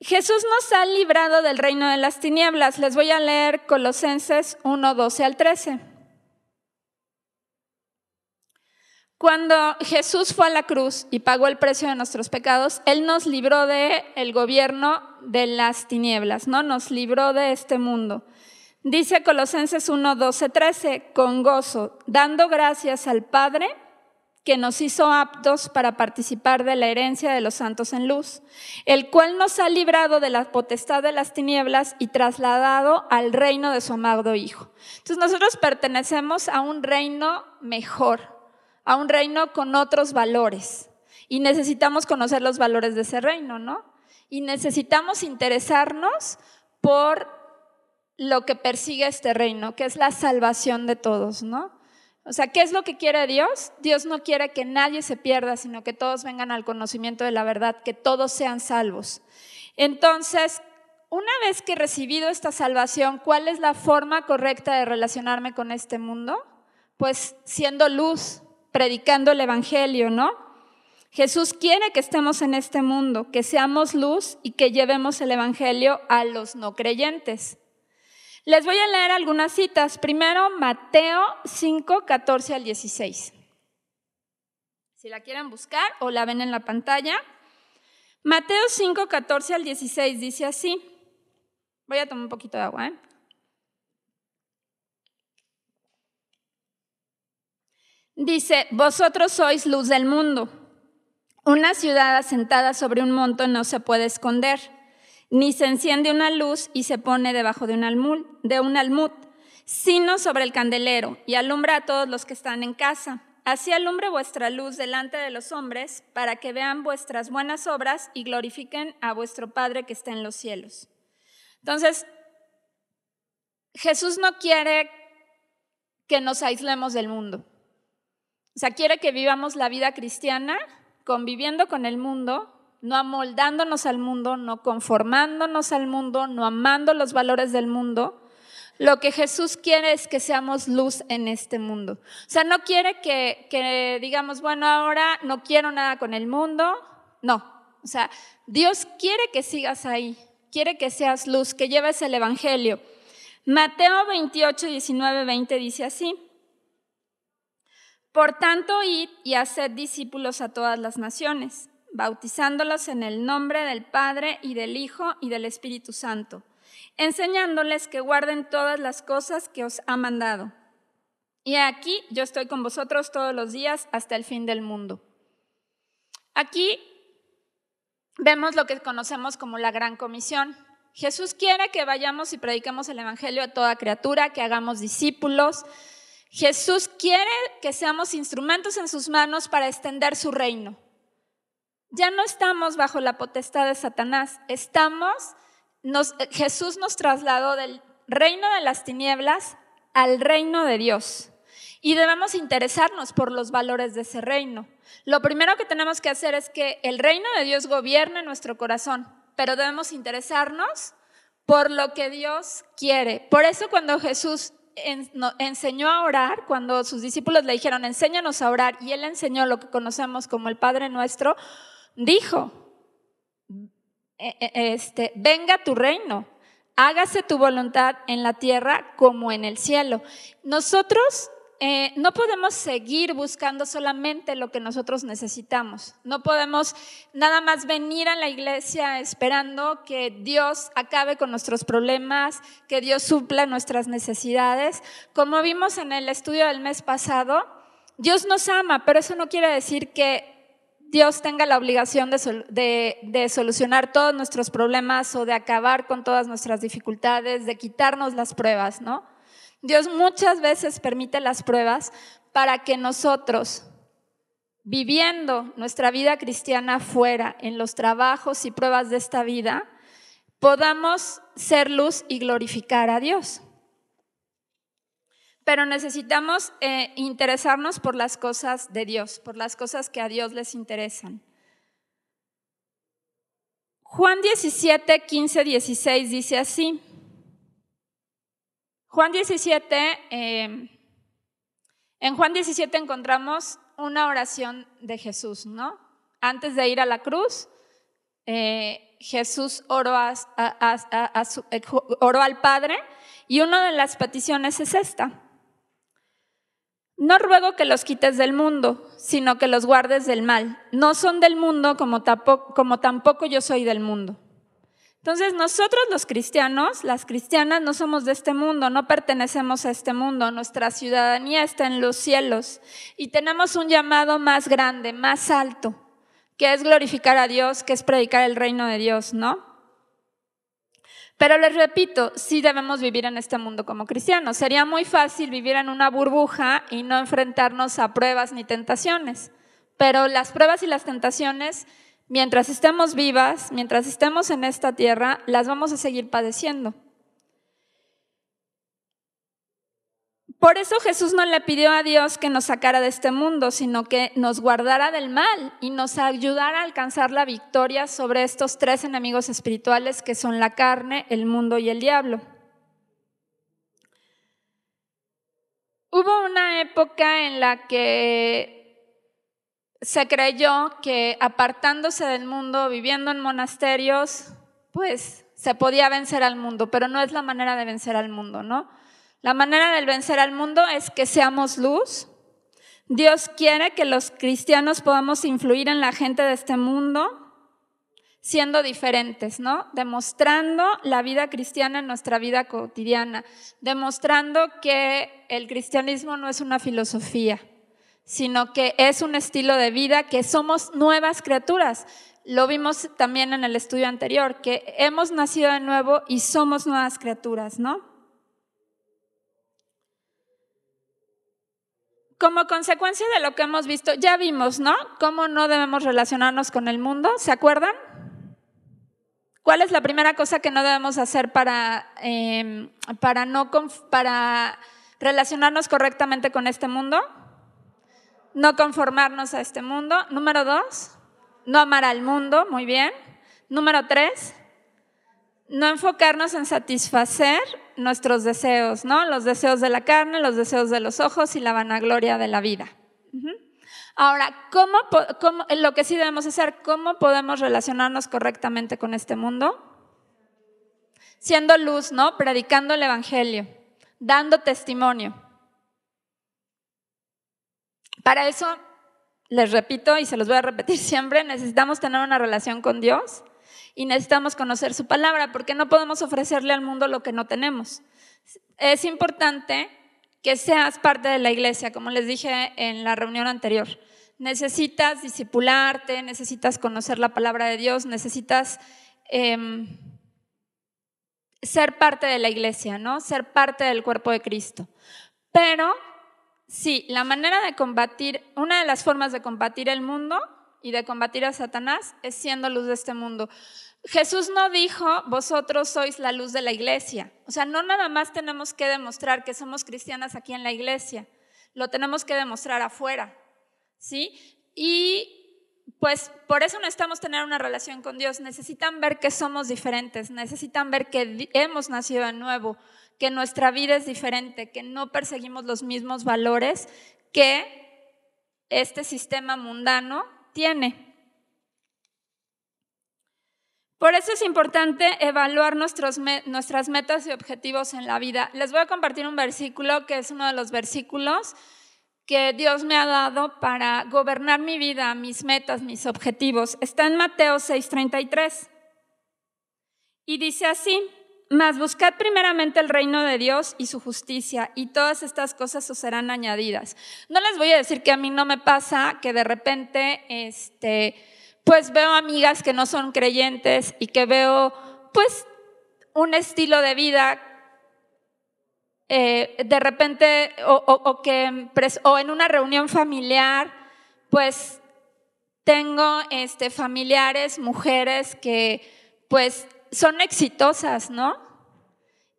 Jesús nos ha librado del reino de las tinieblas. Les voy a leer Colosenses 1, 12 al 13. Cuando Jesús fue a la cruz y pagó el precio de nuestros pecados, Él nos libró del el gobierno de las tinieblas, ¿no? Nos libró de este mundo. Dice Colosenses 1, 12, 13, con gozo, dando gracias al Padre que nos hizo aptos para participar de la herencia de los santos en luz, el cual nos ha librado de la potestad de las tinieblas y trasladado al reino de su amado Hijo. Entonces nosotros pertenecemos a un reino mejor, a un reino con otros valores y necesitamos conocer los valores de ese reino, ¿no? Y necesitamos interesarnos por lo que persigue este reino, que es la salvación de todos, ¿no? O sea, ¿qué es lo que quiere Dios? Dios no quiere que nadie se pierda, sino que todos vengan al conocimiento de la verdad, que todos sean salvos. Entonces, una vez que he recibido esta salvación, ¿cuál es la forma correcta de relacionarme con este mundo? Pues siendo luz, predicando el Evangelio, ¿no? Jesús quiere que estemos en este mundo, que seamos luz y que llevemos el Evangelio a los no creyentes. Les voy a leer algunas citas. Primero, Mateo 5, 14 al 16. Si la quieren buscar o la ven en la pantalla. Mateo 5, 14 al 16 dice así. Voy a tomar un poquito de agua. ¿eh? Dice, vosotros sois luz del mundo. Una ciudad asentada sobre un monte no se puede esconder ni se enciende una luz y se pone debajo de un, almud, de un almud, sino sobre el candelero y alumbra a todos los que están en casa. Así alumbre vuestra luz delante de los hombres, para que vean vuestras buenas obras y glorifiquen a vuestro Padre que está en los cielos. Entonces, Jesús no quiere que nos aislemos del mundo. O sea, quiere que vivamos la vida cristiana conviviendo con el mundo, no amoldándonos al mundo, no conformándonos al mundo, no amando los valores del mundo. Lo que Jesús quiere es que seamos luz en este mundo. O sea, no quiere que, que digamos, bueno, ahora no quiero nada con el mundo. No, o sea, Dios quiere que sigas ahí, quiere que seas luz, que lleves el Evangelio. Mateo 28, 19, 20 dice así. Por tanto, id y haced discípulos a todas las naciones bautizándolos en el nombre del Padre y del Hijo y del Espíritu Santo, enseñándoles que guarden todas las cosas que os ha mandado. Y aquí yo estoy con vosotros todos los días hasta el fin del mundo. Aquí vemos lo que conocemos como la gran comisión. Jesús quiere que vayamos y prediquemos el Evangelio a toda criatura, que hagamos discípulos. Jesús quiere que seamos instrumentos en sus manos para extender su reino. Ya no estamos bajo la potestad de Satanás, estamos, eh, Jesús nos trasladó del reino de las tinieblas al reino de Dios. Y debemos interesarnos por los valores de ese reino. Lo primero que tenemos que hacer es que el reino de Dios gobierne nuestro corazón, pero debemos interesarnos por lo que Dios quiere. Por eso cuando Jesús enseñó a orar, cuando sus discípulos le dijeron, enséñanos a orar, y él enseñó lo que conocemos como el Padre nuestro, dijo, e, e, este, venga tu reino, hágase tu voluntad en la tierra como en el cielo. Nosotros eh, no podemos seguir buscando solamente lo que nosotros necesitamos. No podemos nada más venir a la iglesia esperando que Dios acabe con nuestros problemas, que Dios supla nuestras necesidades. Como vimos en el estudio del mes pasado, Dios nos ama, pero eso no quiere decir que Dios tenga la obligación de, solucionar todos nuestros problemas o de acabar con todas nuestras dificultades, de quitarnos las pruebas, ¿no? Dios muchas veces permite las pruebas para que nosotros, viviendo nuestra vida cristiana fuera, en los trabajos y pruebas de esta vida, podamos ser luz y glorificar a Dios pero necesitamos eh, interesarnos por las cosas de Dios, por las cosas que a Dios les interesan. Juan 17, 15, 16 dice así. Juan 17, em, en Juan 17 encontramos una oración de Jesús, ¿no? Antes de ir a la cruz, eh, Jesús eh, oró al Padre y una de las peticiones es esta. No ruego que los quites del mundo, sino que los guardes del mal. No son del mundo como tampoco, yo soy del mundo. Entonces nosotros los cristianos, las cristianas, no somos de este mundo, no pertenecemos a este mundo, nuestra ciudadanía está en los cielos y tenemos un llamado más grande, más alto, que es glorificar a Dios, que es predicar el reino de Dios, ¿no? Pero les repito, sí debemos vivir en este mundo como cristianos. Sería muy fácil vivir en una burbuja y no enfrentarnos a pruebas ni tentaciones. Pero las pruebas y las tentaciones mientras estemos vivas, mientras estemos en esta tierra, las vamos a seguir padeciendo. Por eso Jesús no le pidió a Dios que nos sacara de este mundo, sino que nos guardara del mal y nos ayudara a alcanzar la victoria sobre estos tres enemigos espirituales que son la carne, el mundo y el diablo. Hubo una época en la que se creyó que apartándose del mundo, viviendo en monasterios, pues se podía vencer al mundo, pero no es la manera de vencer al mundo, ¿no? La manera de vencer al mundo es que seamos luz. Dios quiere que los cristianos podamos influir en la gente de este mundo siendo diferentes, ¿no? Demostrando la vida cristiana en nuestra vida cotidiana, demostrando que el cristianismo no es una filosofía, sino que es un estilo de vida, que somos nuevas criaturas. Lo vimos también en el estudio anterior, que hemos nacido de nuevo y somos nuevas criaturas, ¿no? Como consecuencia de lo que hemos visto, ya vimos, ¿no? Cómo no debemos relacionarnos con el mundo, ¿se acuerdan? ¿Cuál es la primera cosa que no debemos hacer para, em, para, no, para relacionarnos correctamente con este mundo? no conformarnos a este mundo. Número dos, no amar al mundo, muy bien. Número tres, no enfocarnos en satisfacer nuestros deseos, ¿no? Los deseos de la carne, los deseos de los ojos y la vanagloria de la vida. Ahora, ¿cómo, ¿cómo, lo que sí debemos hacer, cómo podemos relacionarnos correctamente con este mundo? Siendo luz, ¿no? Predicando el Evangelio, dando testimonio. Para eso, les repito y se los voy a repetir siempre, necesitamos tener una relación con Dios y necesitamos conocer su palabra porque no podemos ofrecerle al mundo lo que no tenemos. Es importante que seas parte de la iglesia, como les dije en la reunión anterior. Necesitas discipularte, necesitas conocer la palabra de Dios, necesitas em, ser parte de la iglesia, ¿no? Ser parte del cuerpo de Cristo. Pero Sí, la manera de combatir, una de las formas de combatir el mundo y de combatir a Satanás es siendo luz de este mundo. Jesús no dijo, vosotros sois la luz de la iglesia. O sea, no nada más tenemos que demostrar que somos cristianas aquí en la iglesia, lo tenemos que demostrar afuera. ¿Sí? Y pues por eso necesitamos tener una relación con Dios. Necesitan ver que somos diferentes, necesitan ver que hemos nacido de nuevo, que nuestra vida es diferente, que no perseguimos los mismos valores que este sistema mundano tiene. Por eso es importante evaluar nuestros, nuestras metas y objetivos en la vida. Les voy a compartir un versículo que es uno de los versículos que Dios me ha dado para gobernar mi vida, mis metas, mis objetivos. Está en Mateo 6:33. Y dice así, mas buscad primeramente el reino de Dios y su justicia, y todas estas cosas os serán añadidas. No les voy a decir que a mí no me pasa que de repente, este, pues veo amigas que no son creyentes y que veo, pues, un estilo de vida eh, de repente, o, que, o en una reunión familiar, pues tengo este, familiares, mujeres que pues son exitosas, ¿no?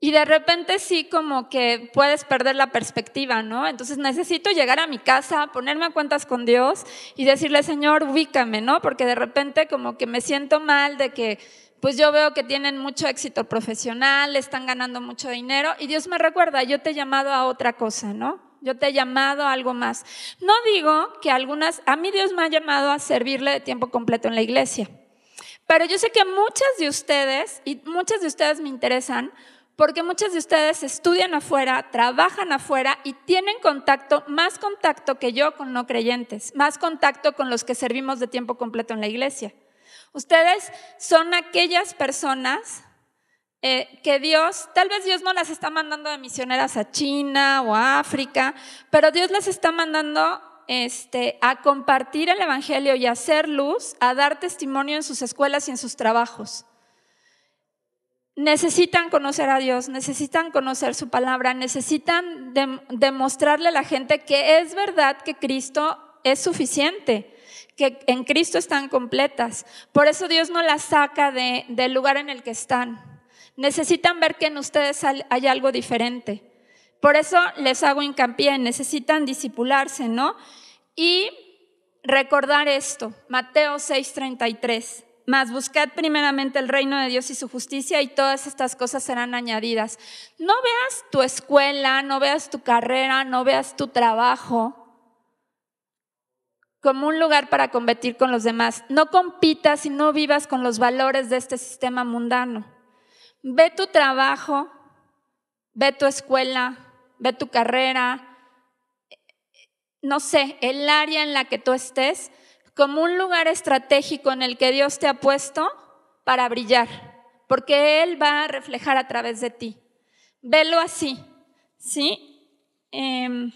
Y de repente sí como que puedes perder la perspectiva, ¿no? Entonces necesito llegar a mi casa, ponerme a cuentas con Dios y decirle, Señor, ubícame, ¿no? Porque de repente como que me siento mal de que pues yo veo que tienen mucho éxito profesional, están ganando mucho dinero y Dios me recuerda, yo te he llamado a otra cosa, ¿no? Yo te he llamado a algo más. No digo que algunas, a mí Dios me ha llamado a servirle de tiempo completo en la iglesia. Pero yo sé que muchas de ustedes, y muchas de ustedes me interesan, porque muchas de ustedes estudian afuera, trabajan afuera y tienen contacto, más contacto que yo con no creyentes, más contacto con los que servimos de tiempo completo en la iglesia. Ustedes son aquellas personas eh, que Dios, tal vez Dios no las está mandando de misioneras a China o a África, pero Dios las está mandando este, a compartir el Evangelio y a hacer luz, a dar testimonio en sus escuelas y en sus trabajos. Necesitan conocer a Dios, necesitan conocer su palabra, necesitan demostrarle a la gente que es verdad que Cristo es suficiente, que en Cristo están completas. Por eso Dios no las saca del lugar en el que están. Necesitan ver que en ustedes hay algo diferente. Por eso les hago hincapié, necesitan disipularse, ¿no? Y recordar esto, Mateo 6:33. Más buscad primeramente el reino de Dios y su justicia y todas estas cosas serán añadidas. No veas tu escuela, no veas tu carrera, no veas tu trabajo como un lugar para competir con los demás. No compitas y no vivas con los valores de este sistema mundano. Ve tu trabajo, ve tu escuela, ve tu carrera, no sé, el área en la que tú estés, como un lugar estratégico en el que Dios te ha puesto para brillar, porque Él va a reflejar a través de ti. Velo así, ¿sí? Em,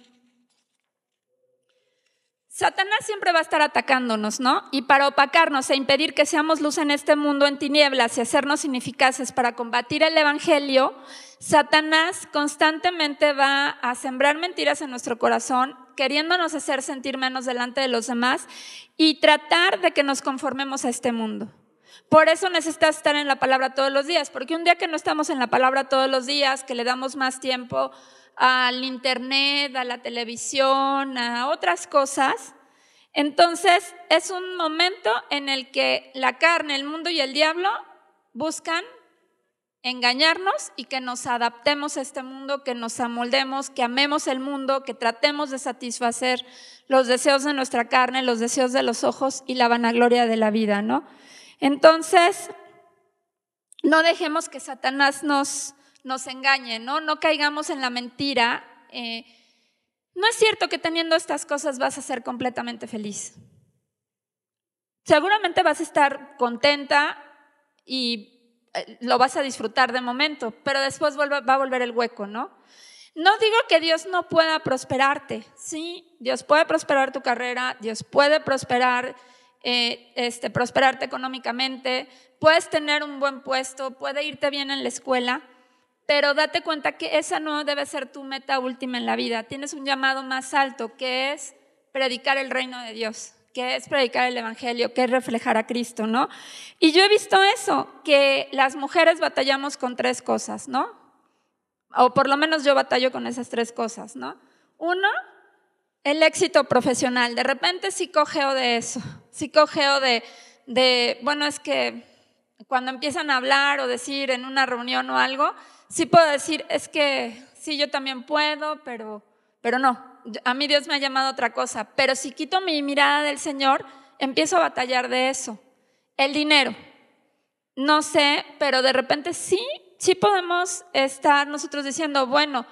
Satanás siempre va a estar atacándonos, ¿no? Y para opacarnos e impedir que seamos luz en este mundo en tinieblas y hacernos ineficaces para combatir el Evangelio, Satanás constantemente va a sembrar mentiras en nuestro corazón, queriéndonos hacer sentir menos delante de los demás y tratar de que nos conformemos a este mundo. Por eso necesitas estar en la palabra todos los días, porque un día que no estamos en la palabra todos los días, que le damos más tiempo al internet, a la televisión, a otras cosas. Entonces es un momento en el que la carne, el mundo y el diablo buscan engañarnos y que nos adaptemos a este mundo, que nos amoldemos, que amemos el mundo, que tratemos de satisfacer los deseos de nuestra carne, los deseos de los ojos y la vanagloria de la vida, ¿no? Entonces, no dejemos que Satanás nos, nos engañe, ¿no? No caigamos en la mentira. Eh, no es cierto que teniendo estas cosas vas a ser completamente feliz. Seguramente vas a estar contenta y lo vas a disfrutar de momento, pero después va a volver el hueco, ¿no? No digo que Dios no pueda prosperarte, sí, Dios puede prosperar tu carrera, Dios puede prosperar, eh, este, prosperarte económicamente, puedes tener un buen puesto, puede irte bien en la escuela, pero date cuenta que esa no debe ser tu meta última en la vida. Tienes un llamado más alto que es predicar el reino de Dios, que es predicar el evangelio, que es reflejar a Cristo, ¿no? Y yo he visto eso, que las mujeres batallamos con tres cosas, ¿no? O por lo menos yo batallo con esas tres cosas, ¿no? Uno, el éxito profesional. De repente sí cogeo de eso, sí cogeo de, de, bueno, es que cuando empiezan a hablar o decir en una reunión o algo, sí puedo decir, es que sí, yo también puedo, pero, pero no, a mí Dios me ha llamado a otra cosa. Pero si quito mi mirada del Señor, empiezo a batallar de eso. El dinero. No sé, pero de repente sí, sí podemos estar nosotros diciendo, bueno,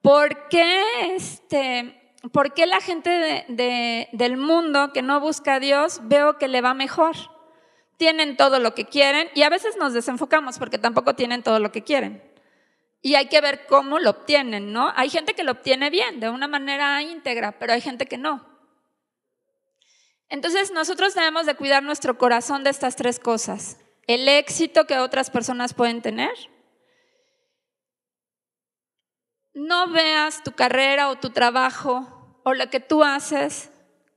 ¿por qué, este, ¿por qué la gente del mundo que no busca a Dios veo que le va mejor? Tienen todo lo que quieren y a veces nos desenfocamos porque tampoco tienen todo lo que quieren. Y hay que ver cómo lo obtienen, ¿no? Hay gente que lo obtiene bien, de una manera íntegra, pero hay gente que no. Entonces nosotros debemos de cuidar nuestro corazón de estas tres cosas. El éxito que otras personas pueden tener. No veas tu carrera o tu trabajo o lo que tú haces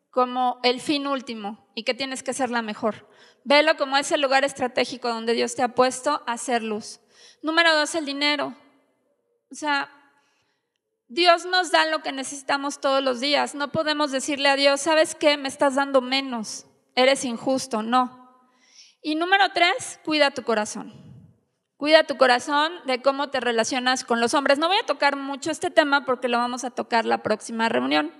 como el fin último y que tienes que ser la mejor. Velo como ese lugar estratégico donde Dios te ha puesto a hacer luz. Número dos, el dinero. O sea, Dios nos da lo que necesitamos todos los días. No podemos decirle a Dios, ¿sabes qué? Me estás dando menos. Eres injusto. No. Y número tres, cuida tu corazón. Cuida tu corazón de cómo te relacionas con los hombres. No voy a tocar mucho este tema porque lo vamos a tocar la próxima reunión,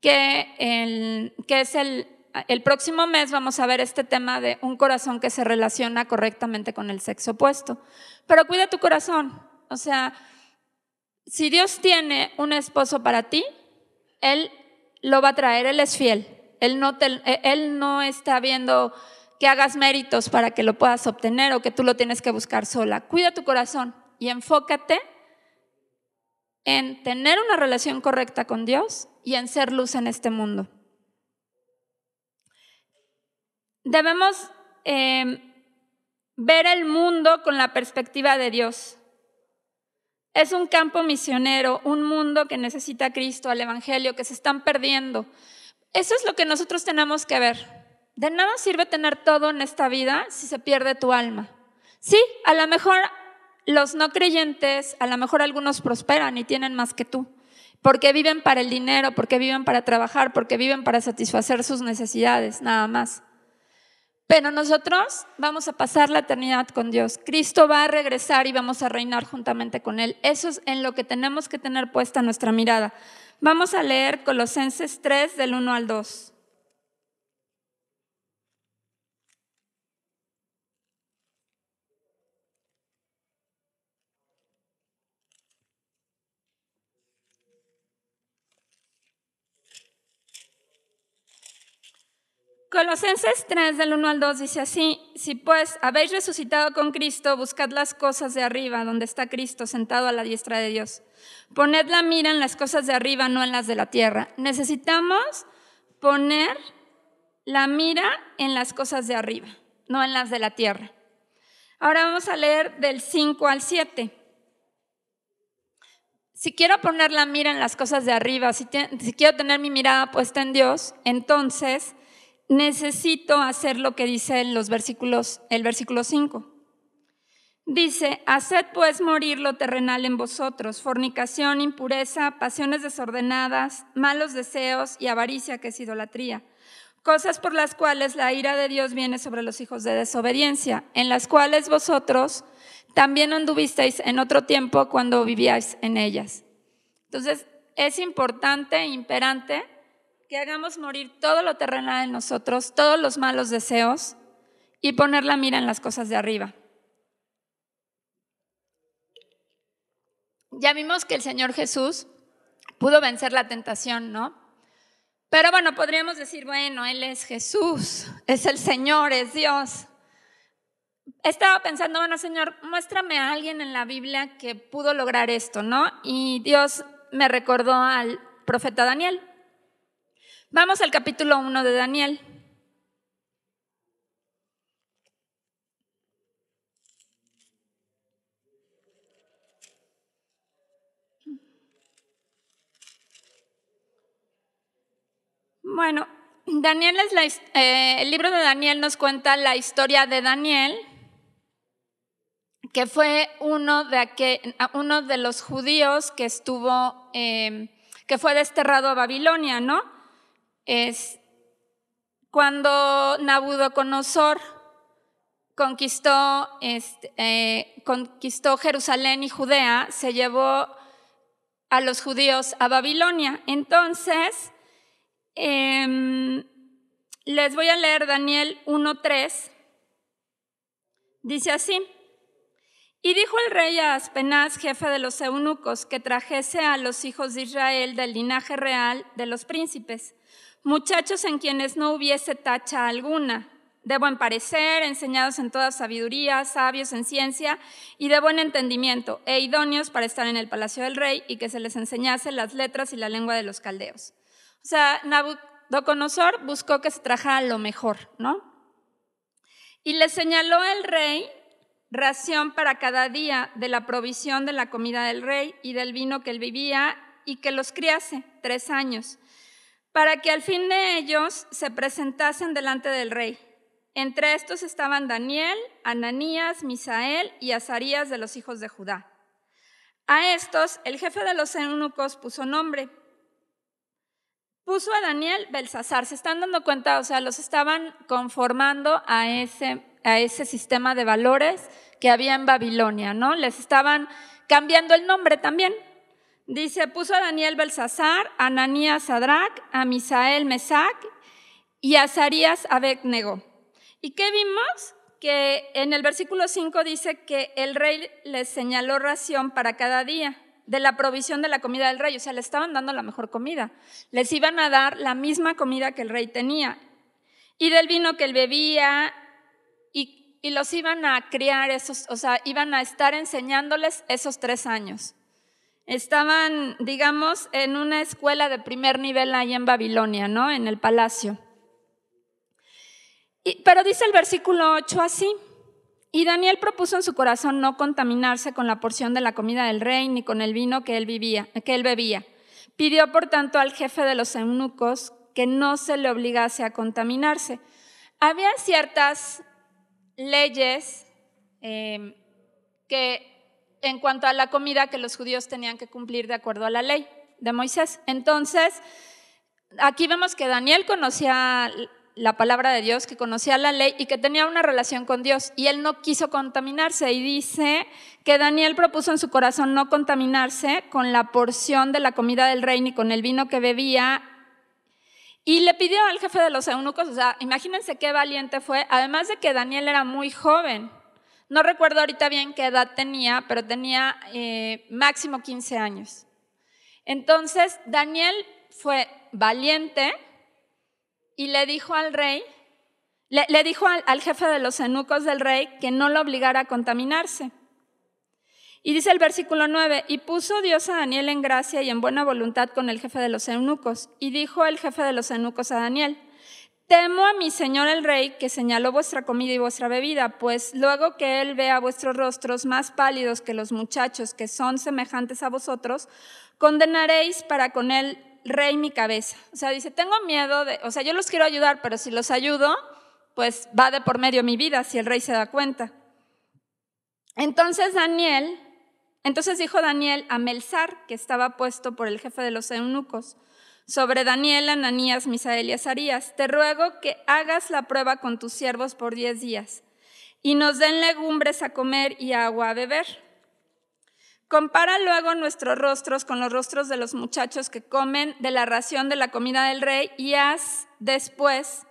que, el, que es el, el próximo mes vamos a ver este tema de un corazón que se relaciona correctamente con el sexo opuesto. Pero cuida tu corazón. O sea, si Dios tiene un esposo para ti, Él lo va a traer, Él es fiel. Él no, él no está viendo que hagas méritos para que lo puedas obtener o que tú lo tienes que buscar sola. Cuida tu corazón y enfócate en tener una relación correcta con Dios y en ser luz en este mundo. Debemos em, ver el mundo con la perspectiva de Dios. Es un campo misionero, un mundo que necesita a Cristo, al Evangelio, que se están perdiendo. Eso es lo que nosotros tenemos que ver. De nada sirve tener todo en esta vida si se pierde tu alma. Sí, a lo mejor los no creyentes, a lo mejor algunos prosperan y tienen más que tú, porque viven para el dinero, porque viven para trabajar, porque viven para satisfacer sus necesidades, nada más. Pero nosotros vamos a pasar la eternidad con Dios. Cristo va a regresar y vamos a reinar juntamente con Él. Eso es en lo que tenemos que tener puesta nuestra mirada. Vamos a leer Colosenses 3 del 1 al 2. Colosenses 3 del 1 al 2 dice así, si pues habéis resucitado con Cristo, buscad las cosas de arriba, donde está Cristo sentado a la diestra de Dios. Poned la mira en las cosas de arriba, no en las de la tierra. Necesitamos poner la mira en las cosas de arriba, no en las de la tierra. Ahora vamos a leer del 5 al 7. Si quiero poner la mira en las cosas de arriba, si, si quiero tener mi mirada puesta en Dios, entonces necesito hacer lo que dice los versículos, el versículo 5. Dice, haced pues morir lo terrenal en vosotros, fornicación, impureza, pasiones desordenadas, malos deseos y avaricia que es idolatría, cosas por las cuales la ira de Dios viene sobre los hijos de desobediencia, en las cuales vosotros también anduvisteis en otro tiempo cuando vivíais en ellas. Entonces, es importante, e imperante, que hagamos morir todo lo terrenal en nosotros, todos los malos deseos y poner la mira en las cosas de arriba. Ya vimos que el Señor Jesús pudo vencer la tentación, ¿no? Pero bueno, podríamos decir, bueno, Él es Jesús, es el Señor, es Dios. Estaba pensando, bueno, Señor, muéstrame a alguien en la Biblia que pudo lograr esto, ¿no? Y Dios me recordó al profeta Daniel. Vamos al capítulo 1 de Daniel. Bueno, Daniel es la, eh, el libro de Daniel nos cuenta la historia de Daniel, que fue uno de, uno de los judíos que estuvo, eh, que fue desterrado a Babilonia, ¿no? Es cuando Nabucodonosor conquistó, este, eh, conquistó Jerusalén y Judea, se llevó a los judíos a Babilonia. Entonces, em, les voy a leer Daniel 1.3. Dice así. Y dijo el rey a Aspenaz, jefe de los eunucos, que trajese a los hijos de Israel del linaje real de los príncipes muchachos en quienes no hubiese tacha alguna, de buen parecer, enseñados en toda sabiduría, sabios en ciencia y de buen entendimiento, e idóneos para estar en el palacio del rey y que se les enseñase las letras y la lengua de los caldeos. O sea, Nabucodonosor buscó que se trajera lo mejor, ¿no? Y le señaló el rey ración para cada día de la provisión de la comida del rey y del vino que él vivía y que los criase tres años para que al fin de ellos se presentasen delante del rey. Entre estos estaban Daniel, Ananías, Misael y Azarías de los hijos de Judá. A estos el jefe de los eunucos puso nombre. Puso a Daniel Belsasar. Se están dando cuenta, o sea, los estaban conformando a ese, a ese sistema de valores que había en Babilonia, ¿no? Les estaban cambiando el nombre también. Dice, puso a Daniel Belsasar, a Ananías Sadrach, a Misael Mesac y a Azarías Abednego. ¿Y qué vimos? Que en el versículo 5 dice que el rey les señaló ración para cada día de la provisión de la comida del rey, o sea, le estaban dando la mejor comida. Les iban a dar la misma comida que el rey tenía. Y del vino que él bebía y los iban a criar, esos, o sea, iban a estar enseñándoles esos tres años. Estaban, digamos, en una escuela de primer nivel ahí en Babilonia, ¿no? En el palacio. pero dice el versículo 8 así. Y Daniel propuso en su corazón no contaminarse con la porción de la comida del rey ni con el vino que él, vivía, que él bebía. Pidió, por tanto, al jefe de los eunucos que no se le obligase a contaminarse. Había ciertas leyes eh, que en cuanto a la comida que los judíos tenían que cumplir de acuerdo a la ley de Moisés. Entonces, aquí vemos que Daniel conocía la palabra de Dios, que conocía la ley y que tenía una relación con Dios. Y él no quiso contaminarse. Y dice que Daniel propuso en su corazón no contaminarse con la porción de la comida del rey ni con el vino que bebía y le pidió al jefe de los eunucos, o sea, imagínense qué valiente fue, además de que Daniel era muy joven. No recuerdo ahorita bien qué edad tenía, pero tenía eh, máximo 15 años. Entonces, Daniel fue valiente y le dijo al rey, le, dijo al jefe de los eunucos del rey que no lo obligara a contaminarse. Y dice el versículo 9, y puso Dios a Daniel en gracia y en buena voluntad con el jefe de los eunucos. Y dijo el jefe de los eunucos a Daniel, temo a mi señor el rey que señaló vuestra comida y vuestra bebida, pues luego que él vea vuestros rostros más pálidos que los muchachos que son semejantes a vosotros, condenaréis para con él rey mi cabeza. O sea, dice, tengo miedo de, o sea, yo los quiero ayudar, pero si los ayudo, pues va de por medio mi vida si el rey se da cuenta. Entonces Daniel entonces dijo Daniel a Melzar, que estaba puesto por el jefe de los eunucos, sobre Daniel, Ananías, Misael y Azarías, te ruego que hagas la prueba con tus siervos por diez días y nos den legumbres a comer y agua a beber. Compara luego nuestros rostros con los rostros de los muchachos que comen de la ración de la comida del rey y haz después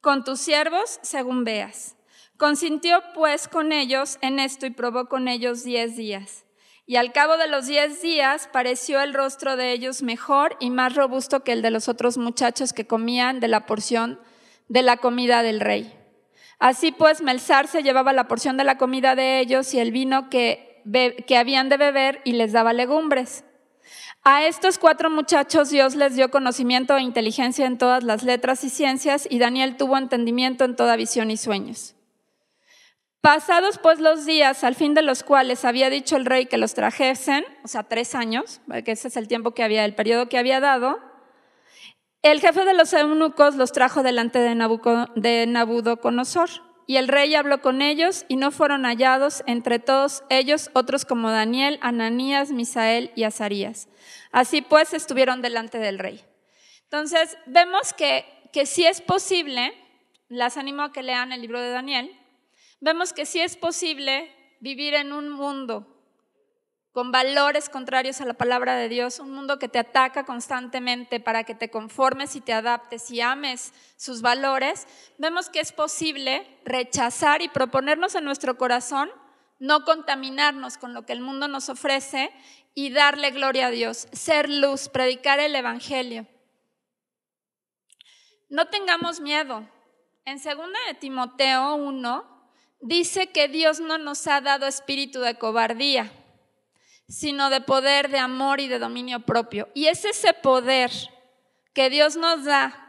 con tus siervos según veas. Consintió pues con ellos en esto y probó con ellos diez días. Y al cabo de los diez días pareció el rostro de ellos mejor y más robusto que el de los otros muchachos que comían de la porción de la comida del rey. Así pues, Melzar se llevaba la porción de la comida de ellos y el vino que, que habían de beber y les daba legumbres. A estos cuatro muchachos Dios les dio conocimiento e inteligencia en todas las letras y ciencias y Daniel tuvo entendimiento en toda visión y sueños. Pasados pues los días, al fin de los cuales había dicho el rey que los trajesen, o sea, tres años, que ese es el tiempo que había, el periodo que había dado, el jefe de los eunucos los trajo delante de, de Nabucodonosor. Y el rey habló con ellos y no fueron hallados entre todos ellos otros como Daniel, Ananías, Misael y Azarías. Así pues estuvieron delante del rey. Entonces vemos que, que sí es posible, las animo a que lean el libro de Daniel, vemos que sí es posible vivir en un mundo con valores contrarios a la palabra de Dios, un mundo que te ataca constantemente para que te conformes y te adaptes y ames sus valores, vemos que es posible rechazar y proponernos en nuestro corazón no contaminarnos con lo que el mundo nos ofrece y darle gloria a Dios, ser luz, predicar el Evangelio. No tengamos miedo. En 2 de Timoteo 1, dice que Dios no nos ha dado espíritu de cobardía, sino de poder, de amor y de dominio propio. Y es ese poder que Dios nos da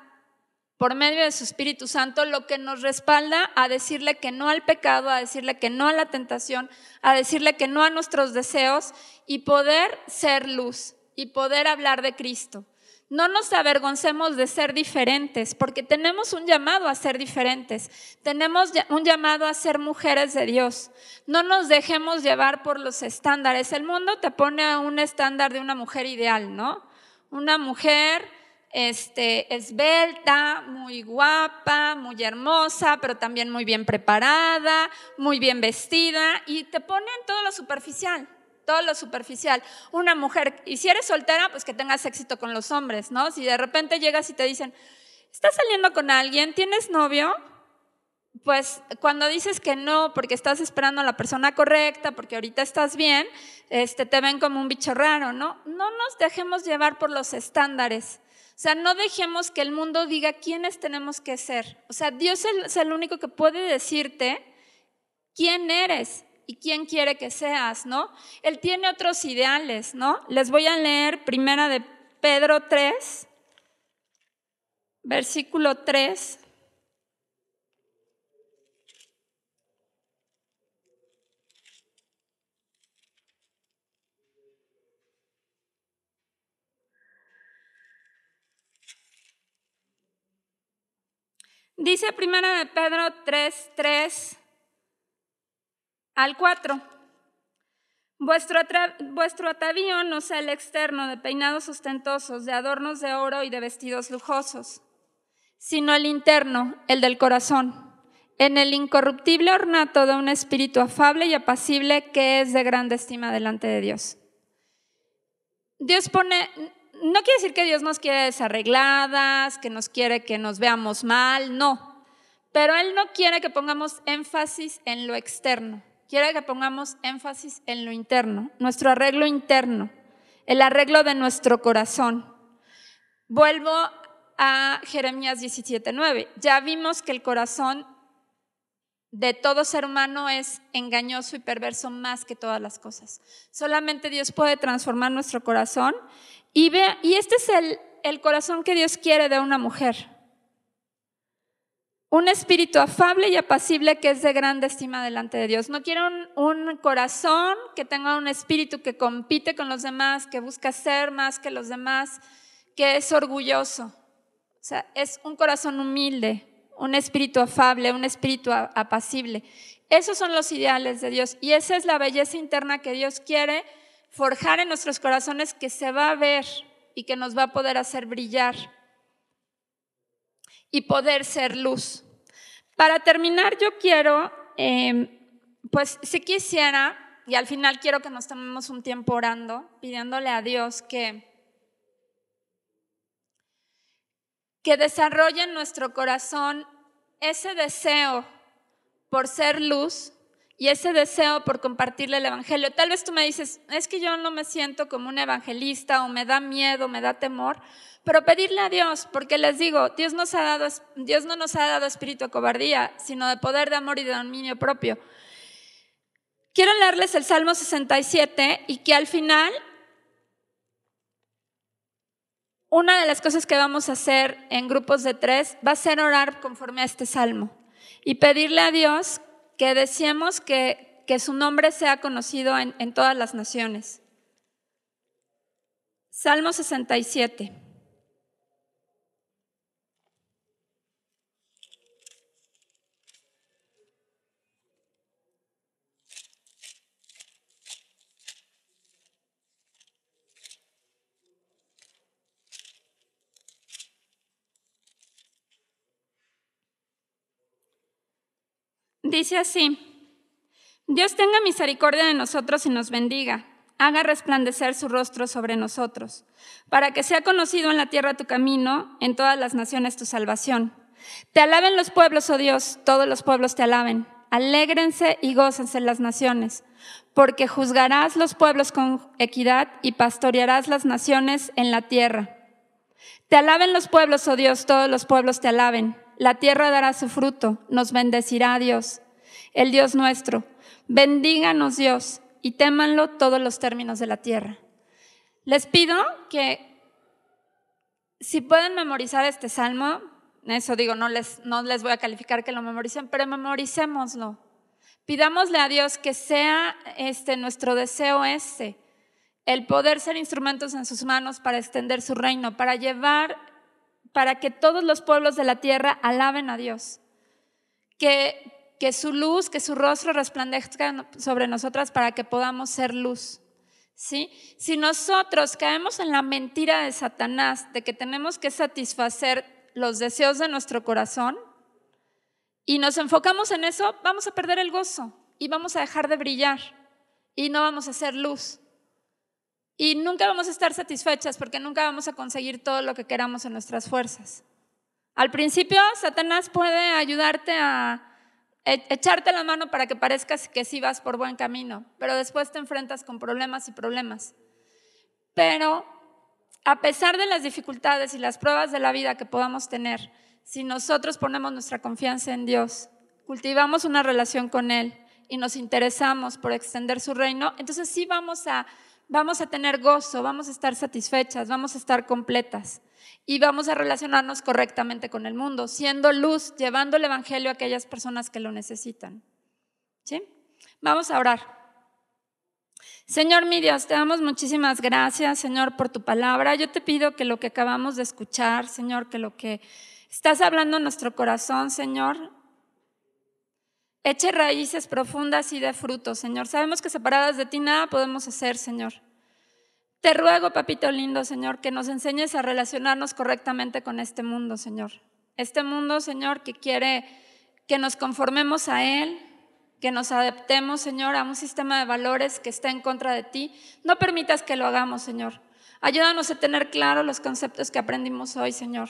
por medio de su Espíritu Santo lo que nos respalda a decirle que no al pecado, a decirle que no a la tentación, a decirle que no a nuestros deseos y poder ser luz y poder hablar de Cristo. No nos avergoncemos de ser diferentes, porque tenemos un llamado a ser diferentes. Tenemos un llamado a ser mujeres de Dios. No nos dejemos llevar por los estándares. El mundo te pone un estándar de una mujer ideal, ¿no? Una mujer este, esbelta, muy guapa, muy hermosa, pero también muy bien preparada, muy bien vestida, y te pone en todo lo superficial todo lo superficial. Una mujer, y si eres soltera, pues que tengas éxito con los hombres, ¿no? Si de repente llegas y te dicen, ¿estás saliendo con alguien? ¿Tienes novio? Pues cuando dices que no, porque estás esperando a la persona correcta, porque ahorita estás bien, este, te ven como un bicho raro, ¿no? No nos dejemos llevar por los estándares. O sea, no dejemos que el mundo diga quiénes tenemos que ser. O sea, Dios es el único que puede decirte quién eres y quién quiere que seas, ¿no? Él tiene otros ideales, ¿no? Les voy a leer primera de Pedro 3, versículo 3. Dice primera de Pedro 3, 3 al 4. Vuestro, atavío no sea el externo de peinados ostentosos, de adornos de oro y de vestidos lujosos, sino el interno, el del corazón, en el incorruptible ornato de un espíritu afable y apacible que es de grande estima delante de Dios. Dios pone, no quiere decir que Dios nos quiere desarregladas, que nos quiere que nos veamos mal, no. Pero Él no quiere que pongamos énfasis en lo externo, quiere que pongamos énfasis en lo interno, nuestro arreglo interno, el arreglo de nuestro corazón. Vuelvo a Jeremías 17:9. Ya vimos que el corazón de todo ser humano es engañoso y perverso más que todas las cosas. Solamente Dios puede transformar nuestro corazón y, ve, y este es el, el corazón que Dios quiere de una mujer. Un espíritu afable y apacible que es de grande estima delante de Dios. No quiere un, un, corazón que tenga un espíritu que compite con los demás, que busca ser más que los demás, que es orgulloso. O sea, es un corazón humilde, un espíritu afable, un espíritu apacible. Esos son los ideales de Dios y esa es la belleza interna que Dios quiere forjar en nuestros corazones que se va a ver y que nos va a poder hacer brillar y poder ser luz. Para terminar, yo quiero, em, pues si quisiera, y al final quiero que nos tomemos un tiempo orando, pidiéndole a Dios que, que desarrolle en nuestro corazón ese deseo por ser luz y ese deseo por compartirle el Evangelio. Tal vez tú me dices, es que yo no me siento como un evangelista o me da miedo, me da temor, pero pedirle a Dios, porque les digo, Dios, no nos ha dado espíritu de cobardía, sino de poder, de amor y de dominio propio. Quiero leerles el Salmo 67 y que al final una de las cosas que vamos a hacer en grupos de tres va a ser orar conforme a este salmo y pedirle a Dios que deseemos que, su nombre sea conocido en todas las naciones. Salmo 67. Dice así, Dios tenga misericordia de nosotros y nos bendiga, haga resplandecer su rostro sobre nosotros, para que sea conocido en la tierra tu camino, en todas las naciones tu salvación. Te alaben los pueblos, oh Dios, todos los pueblos te alaben. Alégrense y gócense las naciones, porque juzgarás los pueblos con equidad y pastorearás las naciones en la tierra. Te alaben los pueblos, oh Dios, todos los pueblos te alaben. La tierra dará su fruto, nos bendecirá Dios, el Dios nuestro. Bendíganos Dios y témanlo todos los términos de la tierra. Les pido que si pueden memorizar este salmo, eso digo, no les, no les voy a calificar que lo memoricen, pero memoricémoslo. Pidámosle a Dios que sea este nuestro deseo ese, el poder ser instrumentos en sus manos para extender su reino, para llevar para que todos los pueblos de la tierra alaben a Dios. Que, que su luz, que su rostro resplandezca sobre nosotras para que podamos ser luz. ¿Sí? Si nosotros caemos en la mentira de Satanás de que tenemos que satisfacer los deseos de nuestro corazón y nos enfocamos en eso, vamos a perder el gozo y vamos a dejar de brillar y no vamos a ser luz. Y nunca vamos a estar satisfechas porque nunca vamos a conseguir todo lo que queramos en nuestras fuerzas. Al principio, Satanás puede ayudarte a e-, echarte la mano para que parezcas que sí vas por buen camino, pero después te enfrentas con problemas y problemas. Pero a pesar de las dificultades y las pruebas de la vida que podamos tener, si nosotros ponemos nuestra confianza en Dios, cultivamos una relación con Él y nos interesamos por extender su reino, entonces sí vamos a, vamos a tener gozo, vamos a estar satisfechas, vamos a estar completas y vamos a relacionarnos correctamente con el mundo, siendo luz, llevando el Evangelio a aquellas personas que lo necesitan. ¿Sí? Vamos a orar. Señor mi Dios, te damos muchísimas gracias, Señor, por tu palabra. Yo te pido que lo que acabamos de escuchar, Señor, que lo que estás hablando en nuestro corazón, Señor, eche raíces profundas y de frutos, Señor. Sabemos que separadas de ti nada podemos hacer, Señor. Te ruego, papito lindo, Señor, que nos enseñes a relacionarnos correctamente con este mundo, Señor. Este mundo, Señor, que quiere que nos conformemos a Él, que nos adaptemos, Señor, a un sistema de valores que está en contra de ti. No permitas que lo hagamos, Señor. Ayúdanos a tener claro los conceptos que aprendimos hoy, Señor.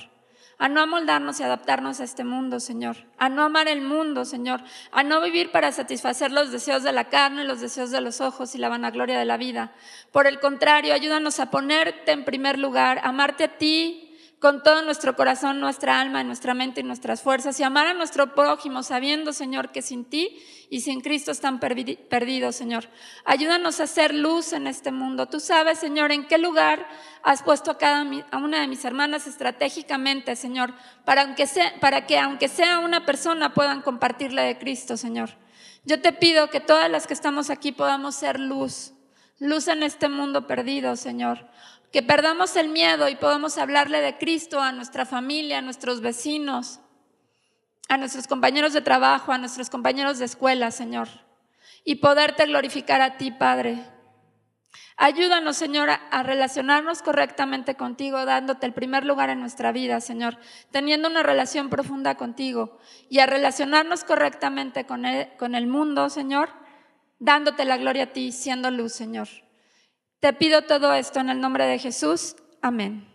A no amoldarnos y adaptarnos a este mundo, Señor. A no amar el mundo, Señor. A no vivir para satisfacer los deseos de la carne, los deseos de los ojos y la vanagloria de la vida. Por el contrario, ayúdanos a ponerte en primer lugar, amarte a ti, con todo nuestro corazón, nuestra alma, nuestra mente y nuestras fuerzas y amar a nuestro prójimo sabiendo, Señor, que sin ti y sin Cristo están perdidos, Señor. Ayúdanos a hacer luz en este mundo. Tú sabes, Señor, en qué lugar has puesto a cada a una de mis hermanas estratégicamente, Señor, para, para que aunque sea una persona puedan compartirle de Cristo, Señor. Yo te pido que todas las que estamos aquí podamos ser luz, luz en este mundo perdido, Señor que perdamos el miedo y podamos hablarle de Cristo a nuestra familia, a nuestros vecinos, a nuestros compañeros de trabajo, a nuestros compañeros de escuela, Señor, y poderte glorificar a ti, Padre. Ayúdanos, Señor, a relacionarnos correctamente contigo, dándote el primer lugar en nuestra vida, Señor, teniendo una relación profunda contigo y a relacionarnos correctamente con el, con el mundo, Señor, dándote la gloria a ti, siendo luz, Señor. Te pido todo esto en el nombre de Jesús. Amén.